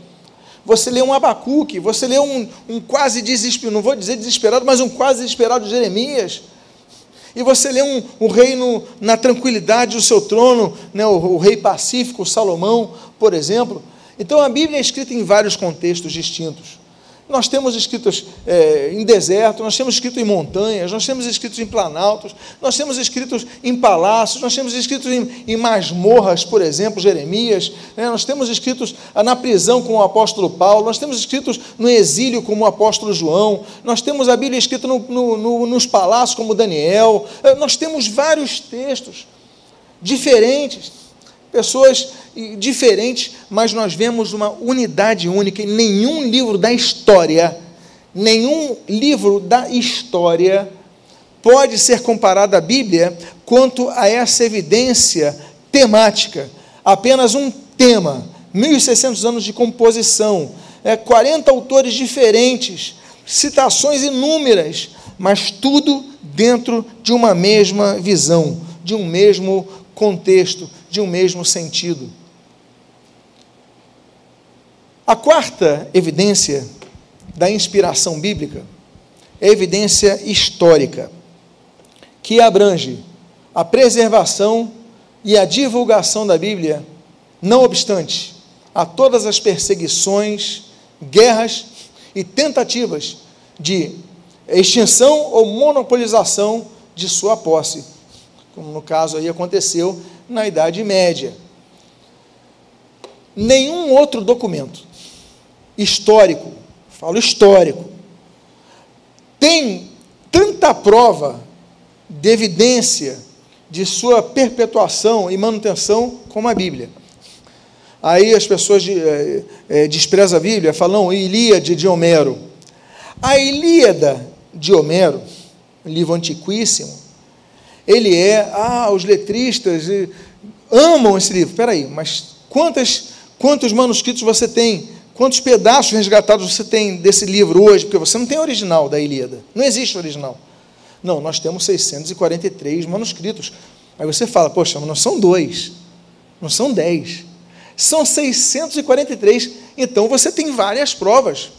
Você lê um Abacuque, você lê um, um quase desesperado, não vou dizer desesperado, mas um quase desesperado de Jeremias. E você lê um, um reino na tranquilidade do seu trono, né, o, o rei pacífico, Salomão, por exemplo. Então a Bíblia é escrita em vários contextos distintos. Nós temos escritos é, em deserto, nós temos escrito em montanhas, nós temos escritos em planaltos, nós temos escritos em palácios, nós temos escritos em, em masmorras, por exemplo, Jeremias, né? nós temos escritos na prisão com o apóstolo Paulo, nós temos escritos no exílio como o apóstolo João, nós temos a Bíblia escrita no, no, no, nos palácios como Daniel, é, nós temos vários textos diferentes pessoas diferentes, mas nós vemos uma unidade única. E nenhum livro da história, nenhum livro da história pode ser comparado à Bíblia quanto a essa evidência temática. Apenas um tema, 1.600 anos de composição, é, 40 autores diferentes, citações inúmeras, mas tudo dentro de uma mesma visão, de um mesmo contexto, de um mesmo sentido. A quarta evidência da inspiração bíblica é evidência histórica, que abrange a preservação e a divulgação da Bíblia, não obstante a todas as perseguições, guerras e tentativas de extinção ou monopolização de sua posse, como no caso aí aconteceu na Idade Média. Nenhum outro documento histórico, falo histórico, tem tanta prova de evidência de sua perpetuação e manutenção como a Bíblia. Aí as pessoas de, é, é, desprezam a Bíblia, falam Ilíade de Homero. A Ilíada de Homero, livro antiquíssimo, ele é, ah, os letristas amam esse livro. Espera aí, mas quantas, Quantos manuscritos você tem? Quantos pedaços resgatados você tem desse livro hoje? Porque você não tem original da Ilíada. Não existe original. Não, nós temos 643 manuscritos. Aí você fala, poxa, mas não são dois, não são dez, são 643. Então você tem várias provas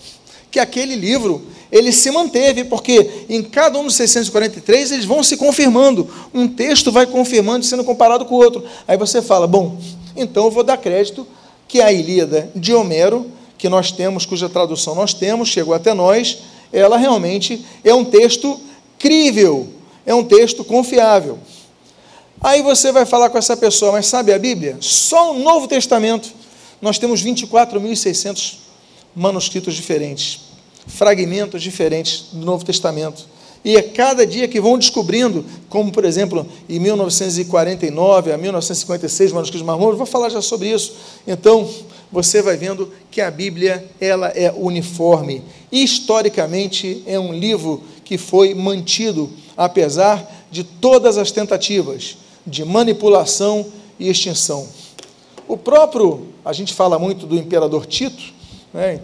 que aquele livro ele se manteve, porque em cada um dos 643 eles vão se confirmando. Um texto vai confirmando, sendo comparado com o outro. Aí você fala, bom, então eu vou dar crédito que a Ilíada de Homero que nós temos, cuja tradução nós temos, chegou até nós, ela realmente é um texto crível, é um texto confiável. Aí você vai falar com essa pessoa, mas sabe a Bíblia? Só o Novo Testamento, nós temos 24.600 manuscritos diferentes, fragmentos diferentes do Novo Testamento. E é cada dia que vão descobrindo, como por exemplo, em 1949 a 1956, manuscritos marmônicos, vou falar já sobre isso. Então, você vai vendo que a Bíblia ela é uniforme. Historicamente, é um livro que foi mantido, apesar de todas as tentativas de manipulação e extinção. O próprio, a gente fala muito do imperador Tito, né,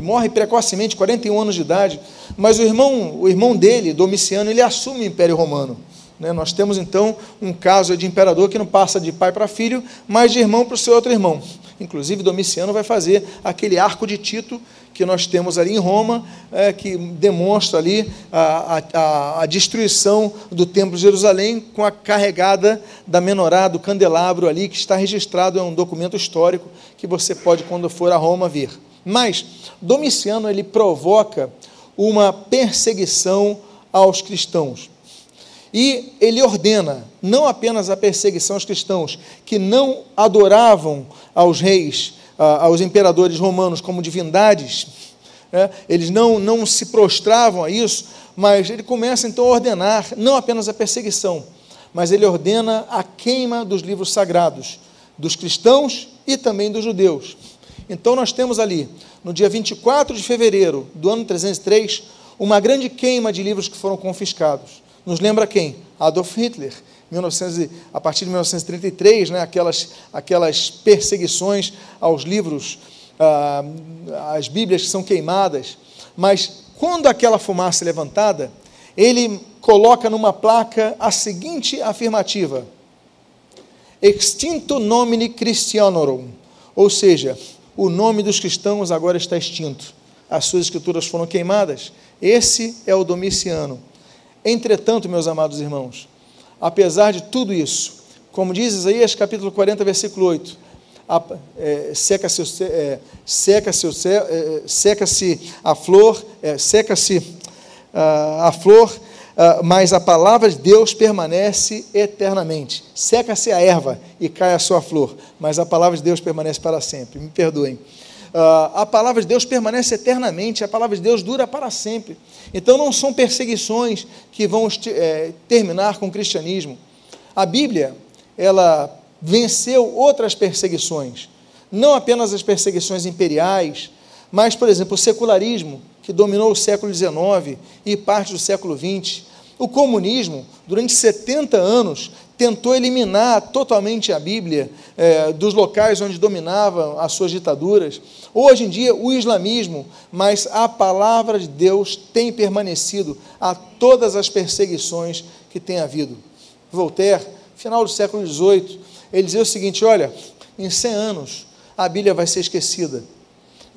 morre precocemente, 41 anos de idade, mas o irmão, o irmão dele, Domiciano, ele assume o Império Romano. Né? Nós temos então um caso de imperador que não passa de pai para filho, mas de irmão para o seu outro irmão. Inclusive, Domiciano vai fazer aquele arco de Tito que nós temos ali em Roma, é, que demonstra ali a, a, a, destruição do Templo de Jerusalém com a carregada da menorá, do candelabro ali, que está registrado, é um documento histórico que você pode, quando for a Roma, ver. Mas Domiciano ele provoca uma perseguição aos cristãos. E ele ordena não apenas a perseguição aos cristãos que não adoravam aos reis, aos imperadores romanos como divindades, né? eles não, não se prostravam a isso, mas ele começa então a ordenar não apenas a perseguição, mas ele ordena a queima dos livros sagrados, dos cristãos e também dos judeus. Então nós temos ali, no dia 24 de fevereiro do ano 303, uma grande queima de livros que foram confiscados. Nos lembra quem? Adolf Hitler. 1900, a partir de 1933, né, aquelas, aquelas perseguições aos livros, ah, às Bíblias que são queimadas. Mas quando aquela fumaça é levantada, ele coloca numa placa a seguinte afirmativa: Extinto nomine Christianorum, ou seja, o nome dos cristãos agora está extinto. As suas escrituras foram queimadas. Esse é o Domiciano. Entretanto, meus amados irmãos, apesar de tudo isso, como diz Isaías capítulo 40, versículo 8, é, seca-se é, seca é, seca-se a flor, é, seca-se a flor, mas a palavra de Deus permanece eternamente. Seca-se a erva e cai a sua flor, mas a palavra de Deus permanece para sempre. Me perdoem. Uh, a palavra de Deus permanece eternamente, a palavra de Deus dura para sempre. Então não são perseguições que vão é, terminar com o cristianismo. A Bíblia, ela venceu outras perseguições, não apenas as perseguições imperiais, mas, por exemplo, o secularismo, que dominou o século XIX e parte do século XX. O comunismo, durante 70 anos, tentou eliminar totalmente a Bíblia é, dos locais onde dominavam as suas ditaduras. Hoje em dia, o islamismo, mas a palavra de Deus tem permanecido a todas as perseguições que tem havido. Voltaire, final do século XVIII, ele dizia o seguinte: olha, em 100 anos a Bíblia vai ser esquecida.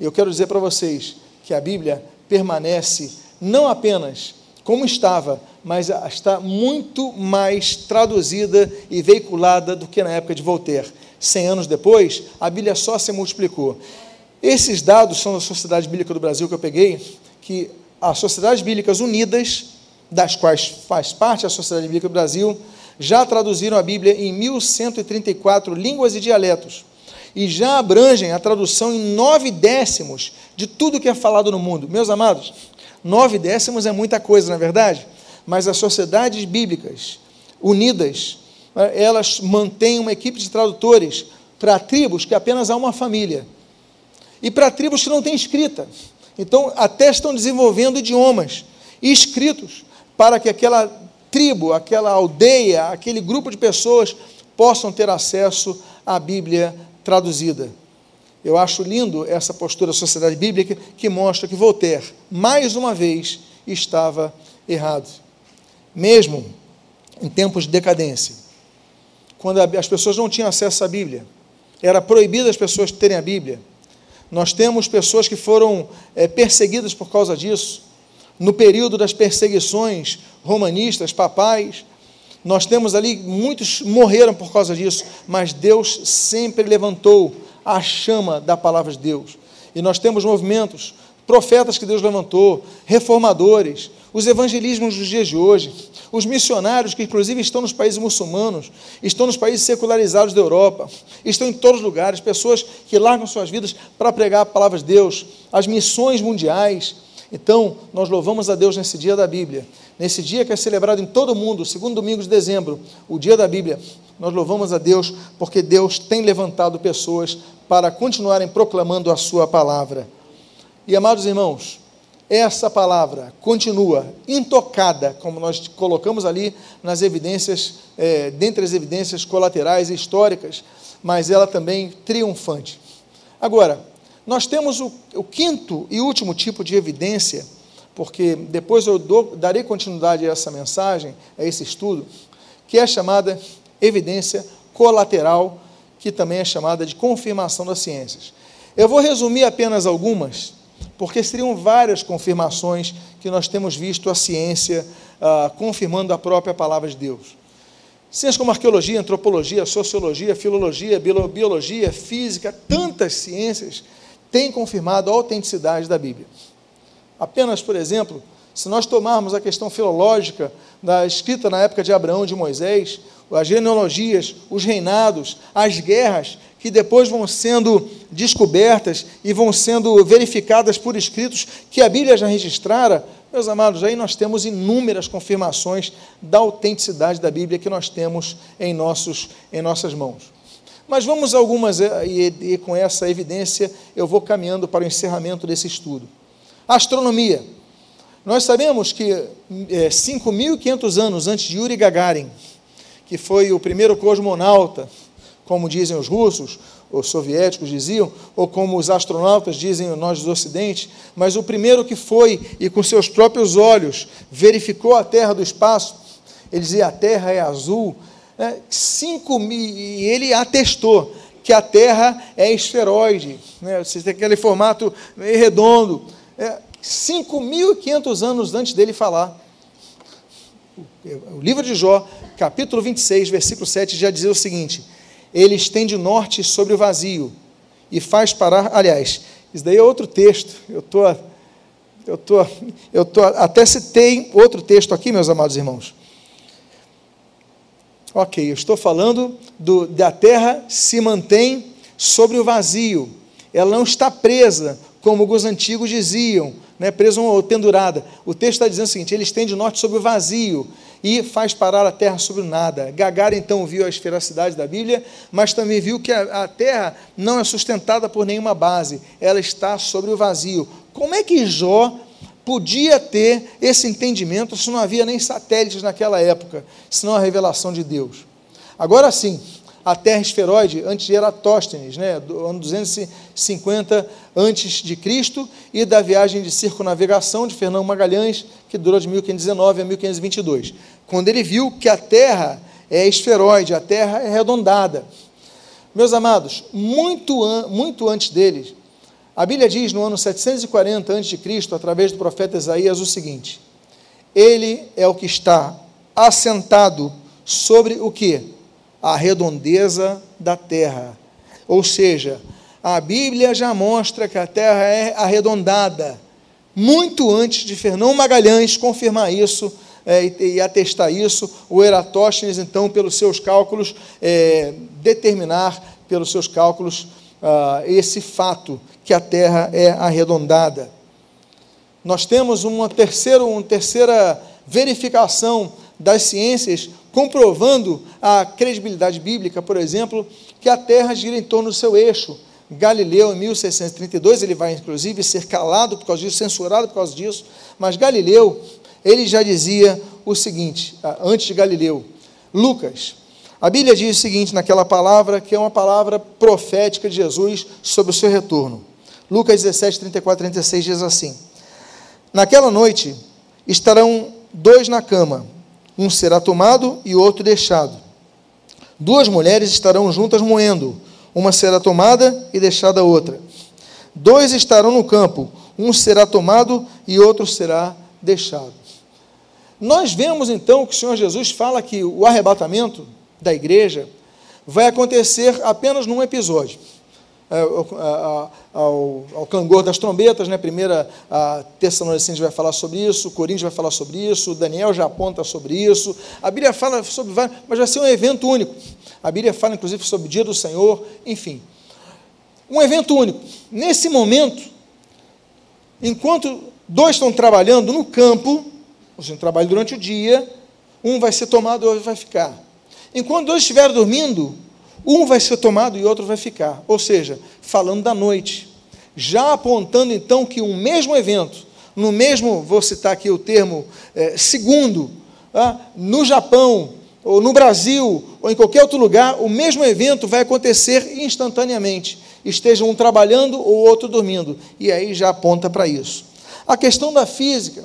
Eu quero dizer para vocês que a Bíblia permanece não apenas como estava, mas está muito mais traduzida e veiculada do que na época de Voltaire. Cem anos depois, a Bíblia só se multiplicou. Esses dados são da Sociedade Bíblica do Brasil que eu peguei, que as Sociedades Bíblicas Unidas, das quais faz parte a Sociedade Bíblica do Brasil, já traduziram a Bíblia em 1134 línguas e dialetos e já abrangem a tradução em nove décimos de tudo que é falado no mundo. Meus amados, Nove décimos é muita coisa, na é verdade? Mas as sociedades bíblicas unidas, elas mantêm uma equipe de tradutores para tribos que apenas há uma família. E para tribos que não têm escrita. Então, até estão desenvolvendo idiomas escritos para que aquela tribo, aquela aldeia, aquele grupo de pessoas possam ter acesso à Bíblia traduzida. Eu acho lindo essa postura da sociedade bíblica que mostra que Voltaire, mais uma vez, estava errado. Mesmo em tempos de decadência, quando as pessoas não tinham acesso à Bíblia, era proibido as pessoas terem a Bíblia. Nós temos pessoas que foram é, perseguidas por causa disso. No período das perseguições romanistas, papais, nós temos ali, muitos morreram por causa disso, mas Deus sempre levantou a chama da palavra de Deus. E nós temos movimentos, profetas que Deus levantou, reformadores, os evangelismos dos dias de hoje, os missionários que inclusive estão nos países muçulmanos, estão nos países secularizados da Europa, estão em todos os lugares, pessoas que largam suas vidas para pregar a palavra de Deus, as missões mundiais. Então, nós louvamos a Deus nesse dia da Bíblia, nesse dia que é celebrado em todo o mundo, segundo domingo de dezembro, o dia da Bíblia. Nós louvamos a Deus porque Deus tem levantado pessoas para continuarem proclamando a Sua palavra. E amados irmãos, essa palavra continua intocada, como nós colocamos ali nas evidências, é, dentre as evidências colaterais e históricas, mas ela também triunfante. Agora, nós temos o, o quinto e último tipo de evidência, porque depois eu dou, darei continuidade a essa mensagem, a esse estudo, que é chamada evidência colateral que também é chamada de confirmação das ciências. Eu vou resumir apenas algumas, porque seriam várias confirmações que nós temos visto a ciência ah, confirmando a própria palavra de Deus. Ciências como arqueologia, antropologia, sociologia, filologia, biologia, física, tantas ciências têm confirmado a autenticidade da Bíblia. Apenas, por exemplo, se nós tomarmos a questão filológica da escrita na época de Abraão e de Moisés, as genealogias, os reinados, as guerras, que depois vão sendo descobertas e vão sendo verificadas por escritos que a Bíblia já registrara, meus amados, aí nós temos inúmeras confirmações da autenticidade da Bíblia que nós temos em, nossos, em nossas mãos. Mas vamos algumas, eh, e, e com essa evidência eu vou caminhando para o encerramento desse estudo. Astronomia. Nós sabemos que é, eh, 5.500 anos antes de Yuri Gagarin, que foi o primeiro cosmonauta, como dizem os russos, os soviéticos diziam, ou como os astronautas dizem nós do Ocidente, mas o primeiro que foi e com seus próprios olhos verificou a Terra do espaço, ele dizia: a Terra é azul. Né? Cinco mil, e ele atestou que a Terra é esferoide, né? tem aquele formato redondo. É, 5.500 anos antes dele falar. O livro de Jó, capítulo 26, versículo 7, já dizia o seguinte: Ele estende norte sobre o vazio e faz parar. Aliás, isso daí é outro texto. Eu tô, eu tô, eu tô, até citei outro texto aqui, meus amados irmãos. Ok, eu estou falando do, da terra se mantém sobre o vazio. Ela não está presa, como os antigos diziam, né, ou pendurada. O texto está dizendo o seguinte: ele estende o norte sobre o vazio e faz parar a terra sobre nada. Gagar então viu a esferacidade da Bíblia, mas também viu que a, a terra não é sustentada por nenhuma base, ela está sobre o vazio. Como é que Jó podia ter esse entendimento se não havia nem satélites naquela época, senão a revelação de Deus? Agora sim, a Terra esferoide antes de Eratóstenes, né, do ano 250 antes de Cristo, e da viagem de circunavegação de Fernão Magalhães, que durou de 1519 a 1522 quando ele viu que a Terra é esferoide, a Terra é arredondada. Meus amados, muito, an muito antes deles, a Bíblia diz no ano 740 a.C., através do profeta Isaías, o seguinte: Ele é o que está assentado sobre o que? A redondeza da terra. Ou seja, a Bíblia já mostra que a terra é arredondada, muito antes de Fernão Magalhães confirmar isso é, e, e, atestar isso, o Eratóstenes, então, pelos seus cálculos, é, determinar pelos seus cálculos ah, esse fato, que a Terra é arredondada. Nós temos uma uma terceira verificação das ciências comprovando a credibilidade bíblica, por exemplo, que a Terra gira em torno do seu eixo. Galileu, em 1632, ele vai inclusive ser calado por causa disso, censurado por causa disso, mas Galileu ele já dizia o seguinte, antes de Galileu: Lucas, A Bíblia diz o seguinte naquela palavra, que é uma palavra profética de Jesus sobre o seu retorno. Lucas 17, 34, 36 diz assim: Naquela noite estarão dois na cama, um será tomado e outro deixado. Duas mulheres estarão juntas moendo, uma será tomada e deixada outra. Dois estarão no campo, um será tomado e outro será deixado. Nós vemos então que o Senhor Jesus fala que o arrebatamento da igreja vai acontecer apenas num episódio. É, ao, ao, ao das trombetas, né? Primeira a Tessalonicenses vai falar sobre isso, o Coríntios vai falar sobre isso, o Daniel já aponta sobre isso. A Bíblia fala sobre vários, mas vai ser um evento único. A Bíblia fala inclusive sobre o dia do Senhor, enfim. Um evento único. Nesse momento, enquanto dois estão trabalhando no campo, ou seja, trabalho durante o dia, um vai ser tomado e outro vai ficar. Enquanto dois estiverem dormindo, um vai ser tomado e outro vai ficar. Ou seja, falando da noite. Já apontando então que um mesmo evento, no mesmo, vou citar aqui o termo, é, segundo, ah, no Japão, ou no Brasil, ou em qualquer outro lugar, o mesmo evento vai acontecer instantaneamente. Esteja um trabalhando ou outro dormindo. E aí já aponta para isso. A questão da física,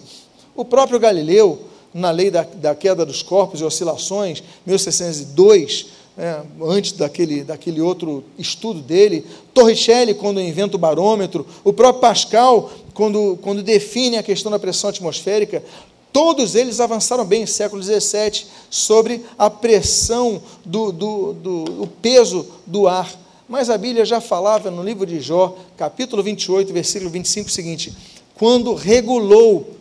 o próprio Galileu, na lei da, da queda dos corpos e oscilações, 1602, é, antes daquele, daquele outro estudo dele, Torricelli, quando inventa o barômetro, o próprio Pascal, quando, quando define a questão da pressão atmosférica, todos eles avançaram bem no século XVII sobre a pressão do, do, do, do peso do ar. Mas a Bíblia já falava no livro de Jó, capítulo 28, versículo 25, o seguinte: quando regulou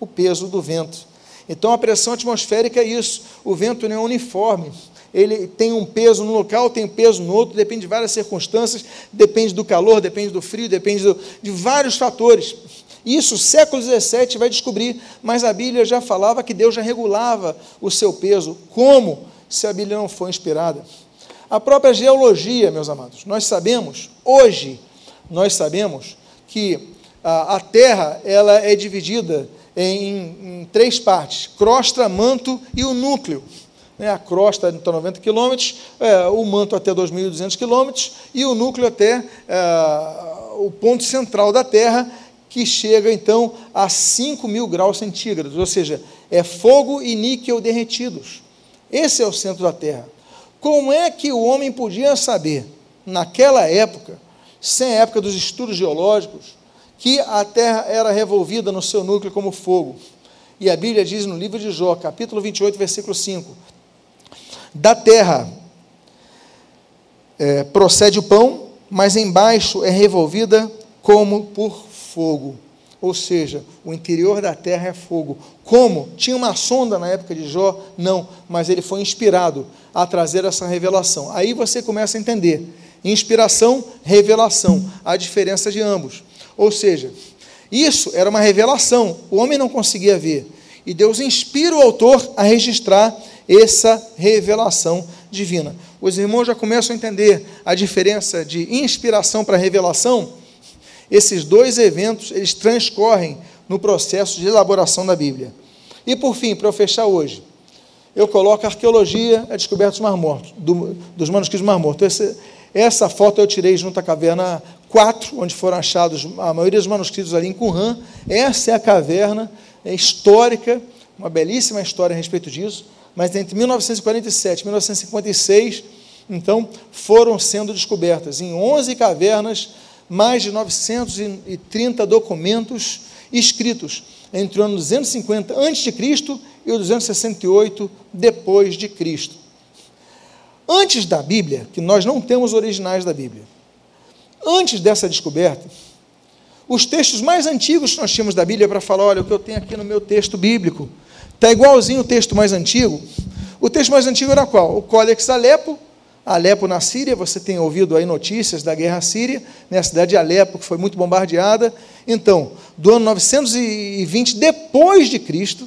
o peso do vento. Então a pressão atmosférica é isso, o vento não é uniforme, ele tem um peso no local, tem peso no outro, depende de várias circunstâncias, depende do calor, depende do frio, depende do, de vários fatores. Isso o século XVII vai descobrir, mas a Bíblia já falava que Deus já regulava o seu peso. Como? Se a Bíblia não foi inspirada. A própria geologia, meus amados, nós sabemos, hoje, nós sabemos que a, a Terra ela é dividida em, em três partes: crosta, manto e o núcleo né, a crosta até 90 quilômetros, é, o manto até 2.200 quilômetros e o núcleo até é, o ponto central da Terra, que chega então a 5 mil graus centígrados, ou seja, é fogo e níquel derretidos. Esse é o centro da Terra. Como é que o homem podia saber, naquela época, sem a época dos estudos geológicos, que a Terra era revolvida no seu núcleo como fogo? E a Bíblia diz no livro de Jó, capítulo 28, versículo 5: da terra é, procede o pão, mas embaixo é revolvida como por fogo. Ou seja, o interior da terra é fogo. Como? Tinha uma sonda na época de Jó? Não, mas ele foi inspirado a trazer essa revelação. Aí você começa a entender. Inspiração, revelação, a diferença de ambos. Ou seja, isso era uma revelação, o homem não conseguia ver. E Deus inspira o autor a registrar essa revelação divina. Os irmãos já começam a entender a diferença de inspiração para revelação. Esses dois eventos, eles transcorrem no processo de elaboração da Bíblia. E por fim, para eu fechar hoje, eu coloco a arqueologia, a descoberta dos Mar Mortos, do, dos manuscritos do Mar Morto. Essa, essa foto eu tirei junto à caverna 4, onde foram achados a maioria dos manuscritos ali em Qumran. Essa é a caverna é histórica, uma belíssima história a respeito disso mas entre 1947 e 1956, então, foram sendo descobertas em 11 cavernas mais de 930 documentos escritos entre o ano 250 a.C. e o 268 depois de Cristo. Antes da Bíblia, que nós não temos originais da Bíblia, antes dessa descoberta, os textos mais antigos que nós tínhamos da Bíblia para falar, olha, o que eu tenho aqui no meu texto bíblico, Está igualzinho o texto mais antigo. O texto mais antigo era qual? O Códex Alepo, Alepo na Síria, você tem ouvido aí notícias da guerra síria, né, a cidade de Alepo, que foi muito bombardeada. Então, do ano 920 depois de Cristo,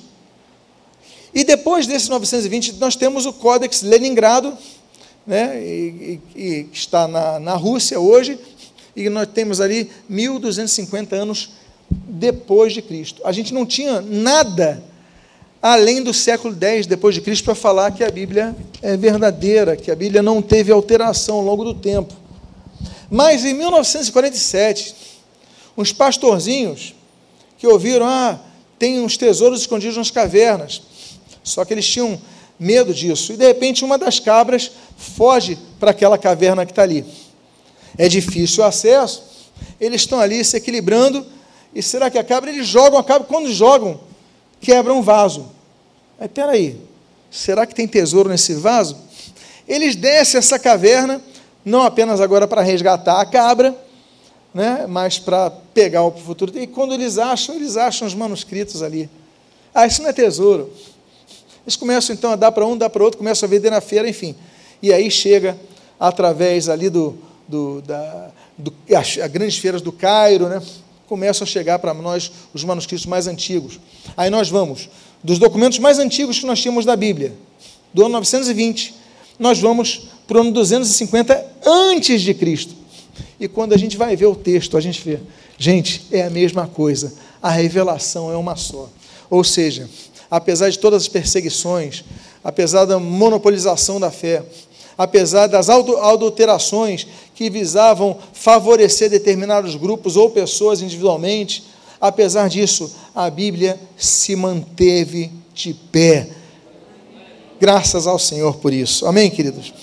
e depois desse 920, nós temos o Códex Leningrado, né, e, que está na, na Rússia hoje, e nós temos ali 1250 anos depois de Cristo. A gente não tinha nada além do século X depois de Cristo para falar que a Bíblia é verdadeira, que a Bíblia não teve alteração ao longo do tempo. Mas em 1947, uns pastorzinhos que ouviram, ah, tem uns tesouros escondidos nas cavernas. Só que eles tinham medo disso. E de repente uma das cabras foge para aquela caverna que está ali. É difícil o acesso, eles estão ali se equilibrando. E será que a cabra? Eles jogam a cabra, quando jogam, quebram um vaso. Aí, peraí, será que tem tesouro nesse vaso? Eles descem essa caverna, não apenas agora para resgatar a cabra, né, mas para pegar o futuro. E quando eles acham, eles acham os manuscritos ali. Ah, isso não é tesouro. Eles começam então a dar para um, dar para outro, começam a vender na feira, enfim. E aí chega, através ali do, do, da, do, as, as grandes feiras do Cairo, né, começam a chegar para nós os manuscritos mais antigos. Aí nós vamos dos documentos mais antigos que nós tínhamos da Bíblia, do ano 920, nós vamos para o ano 250 antes de Cristo. E quando a gente vai ver o texto, a gente vê, gente, é a mesma coisa. A revelação é uma só. Ou seja, apesar de todas as perseguições, apesar da monopolização da fé, apesar das adulterações que visavam favorecer determinados grupos ou pessoas individualmente, apesar disso, a Bíblia se manteve de pé. Graças ao Senhor por isso. Amém, queridos?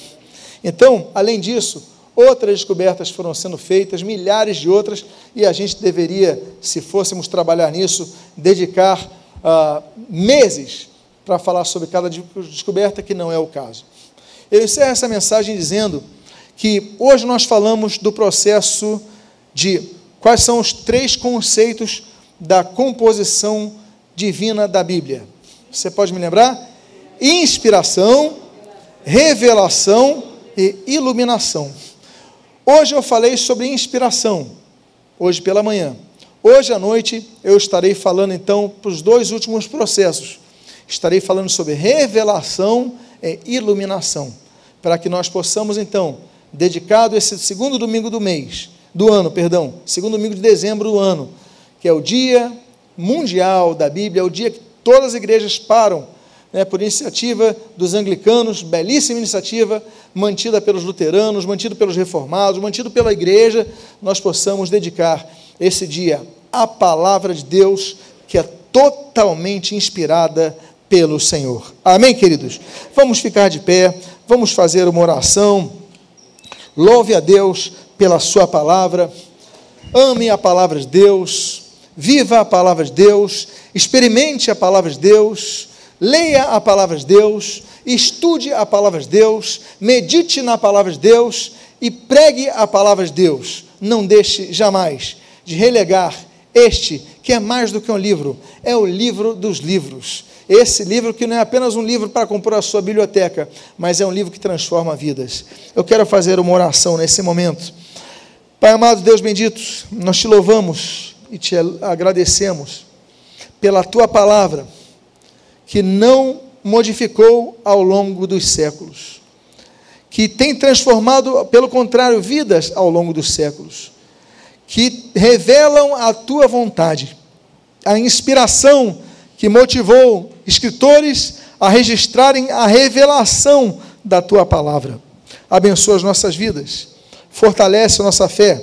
Então, além disso, outras descobertas foram sendo feitas, milhares de outras, e a gente deveria, se fôssemos trabalhar nisso, dedicar uh, meses para falar sobre cada descoberta, que não é o caso. Eu encerro essa mensagem dizendo que hoje nós falamos do processo de quais são os três conceitos da composição divina da Bíblia. Você pode me lembrar? Inspiração, revelação e iluminação. Hoje eu falei sobre inspiração, hoje pela manhã. Hoje à noite eu estarei falando então para os dois últimos processos. Estarei falando sobre revelação e iluminação, para que nós possamos então, dedicado esse segundo domingo do mês, do ano, perdão, segundo domingo de dezembro do ano, que é o Dia Mundial da Bíblia, é o dia que todas as igrejas param, né, por iniciativa dos anglicanos, belíssima iniciativa, mantida pelos luteranos, mantida pelos reformados, mantida pela igreja, nós possamos dedicar esse dia à palavra de Deus, que é totalmente inspirada pelo Senhor. Amém, queridos? Vamos ficar de pé, vamos fazer uma oração. Louve a Deus pela Sua palavra, ame a palavra de Deus viva a palavra de Deus, experimente a palavra de Deus, leia a palavra de Deus, estude a palavra de Deus, medite na palavra de Deus e pregue a palavra de Deus. Não deixe jamais de relegar este, que é mais do que um livro, é o livro dos livros. Esse livro que não é apenas um livro para compor a sua biblioteca, mas é um livro que transforma vidas. Eu quero fazer uma oração nesse momento. Pai amado, Deus bendito, nós te louvamos e te agradecemos pela tua palavra, que não modificou ao longo dos séculos, que tem transformado, pelo contrário, vidas ao longo dos séculos, que revelam a tua vontade, a inspiração que motivou escritores a registrarem a revelação da tua palavra. Abençoa as nossas vidas, fortalece a nossa fé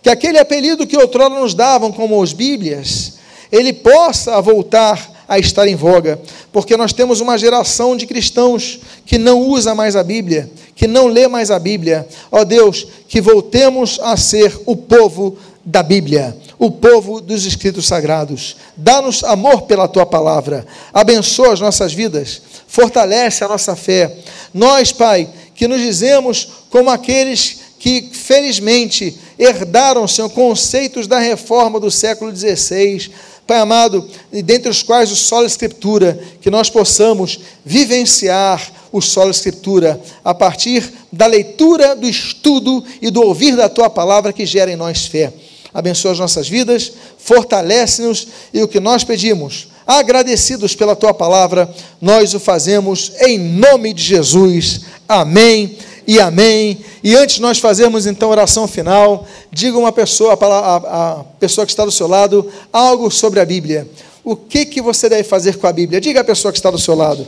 que aquele apelido que outrora nos davam como os Bíblias, ele possa voltar a estar em voga, porque nós temos uma geração de cristãos que não usa mais a Bíblia, que não lê mais a Bíblia. Ó Deus, que voltemos a ser o povo da Bíblia, o povo dos escritos sagrados. Dá-nos amor pela tua palavra, abençoa as nossas vidas, fortalece a nossa fé. Nós, Pai, que nos dizemos como aqueles que felizmente herdaram, Senhor, conceitos da reforma do século XVI, Pai amado, e dentre os quais o solo escritura, que nós possamos vivenciar o solo escritura a partir da leitura, do estudo e do ouvir da tua palavra que gera em nós fé. Abençoa as nossas vidas, fortalece-nos e o que nós pedimos, agradecidos pela tua palavra, nós o fazemos em nome de Jesus. Amém e amém. E antes de nós fazermos então a oração final, diga uma pessoa, a, pessoa que está do seu lado, algo sobre a Bíblia. o que, que você deve fazer com a Bíblia? Diga à pessoa que está do seu lado.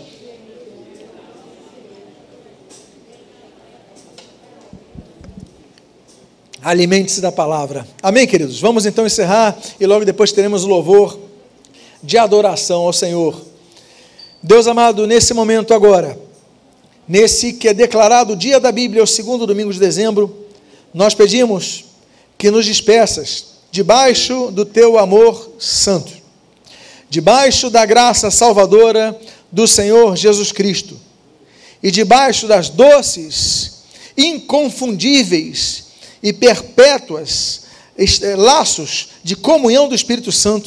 Alimente-se da palavra. Amém, queridos? Vamos então encerrar e logo depois teremos o louvor de adoração ao Senhor. Deus amado, nesse momento agora, nesse que é declarado o dia da Bíblia, o segundo domingo de dezembro, nós pedimos que nos despeças debaixo do teu amor santo, debaixo da graça salvadora do Senhor Jesus Cristo e debaixo das doces, inconfundíveis e perpétuas laços de comunhão do Espírito Santo,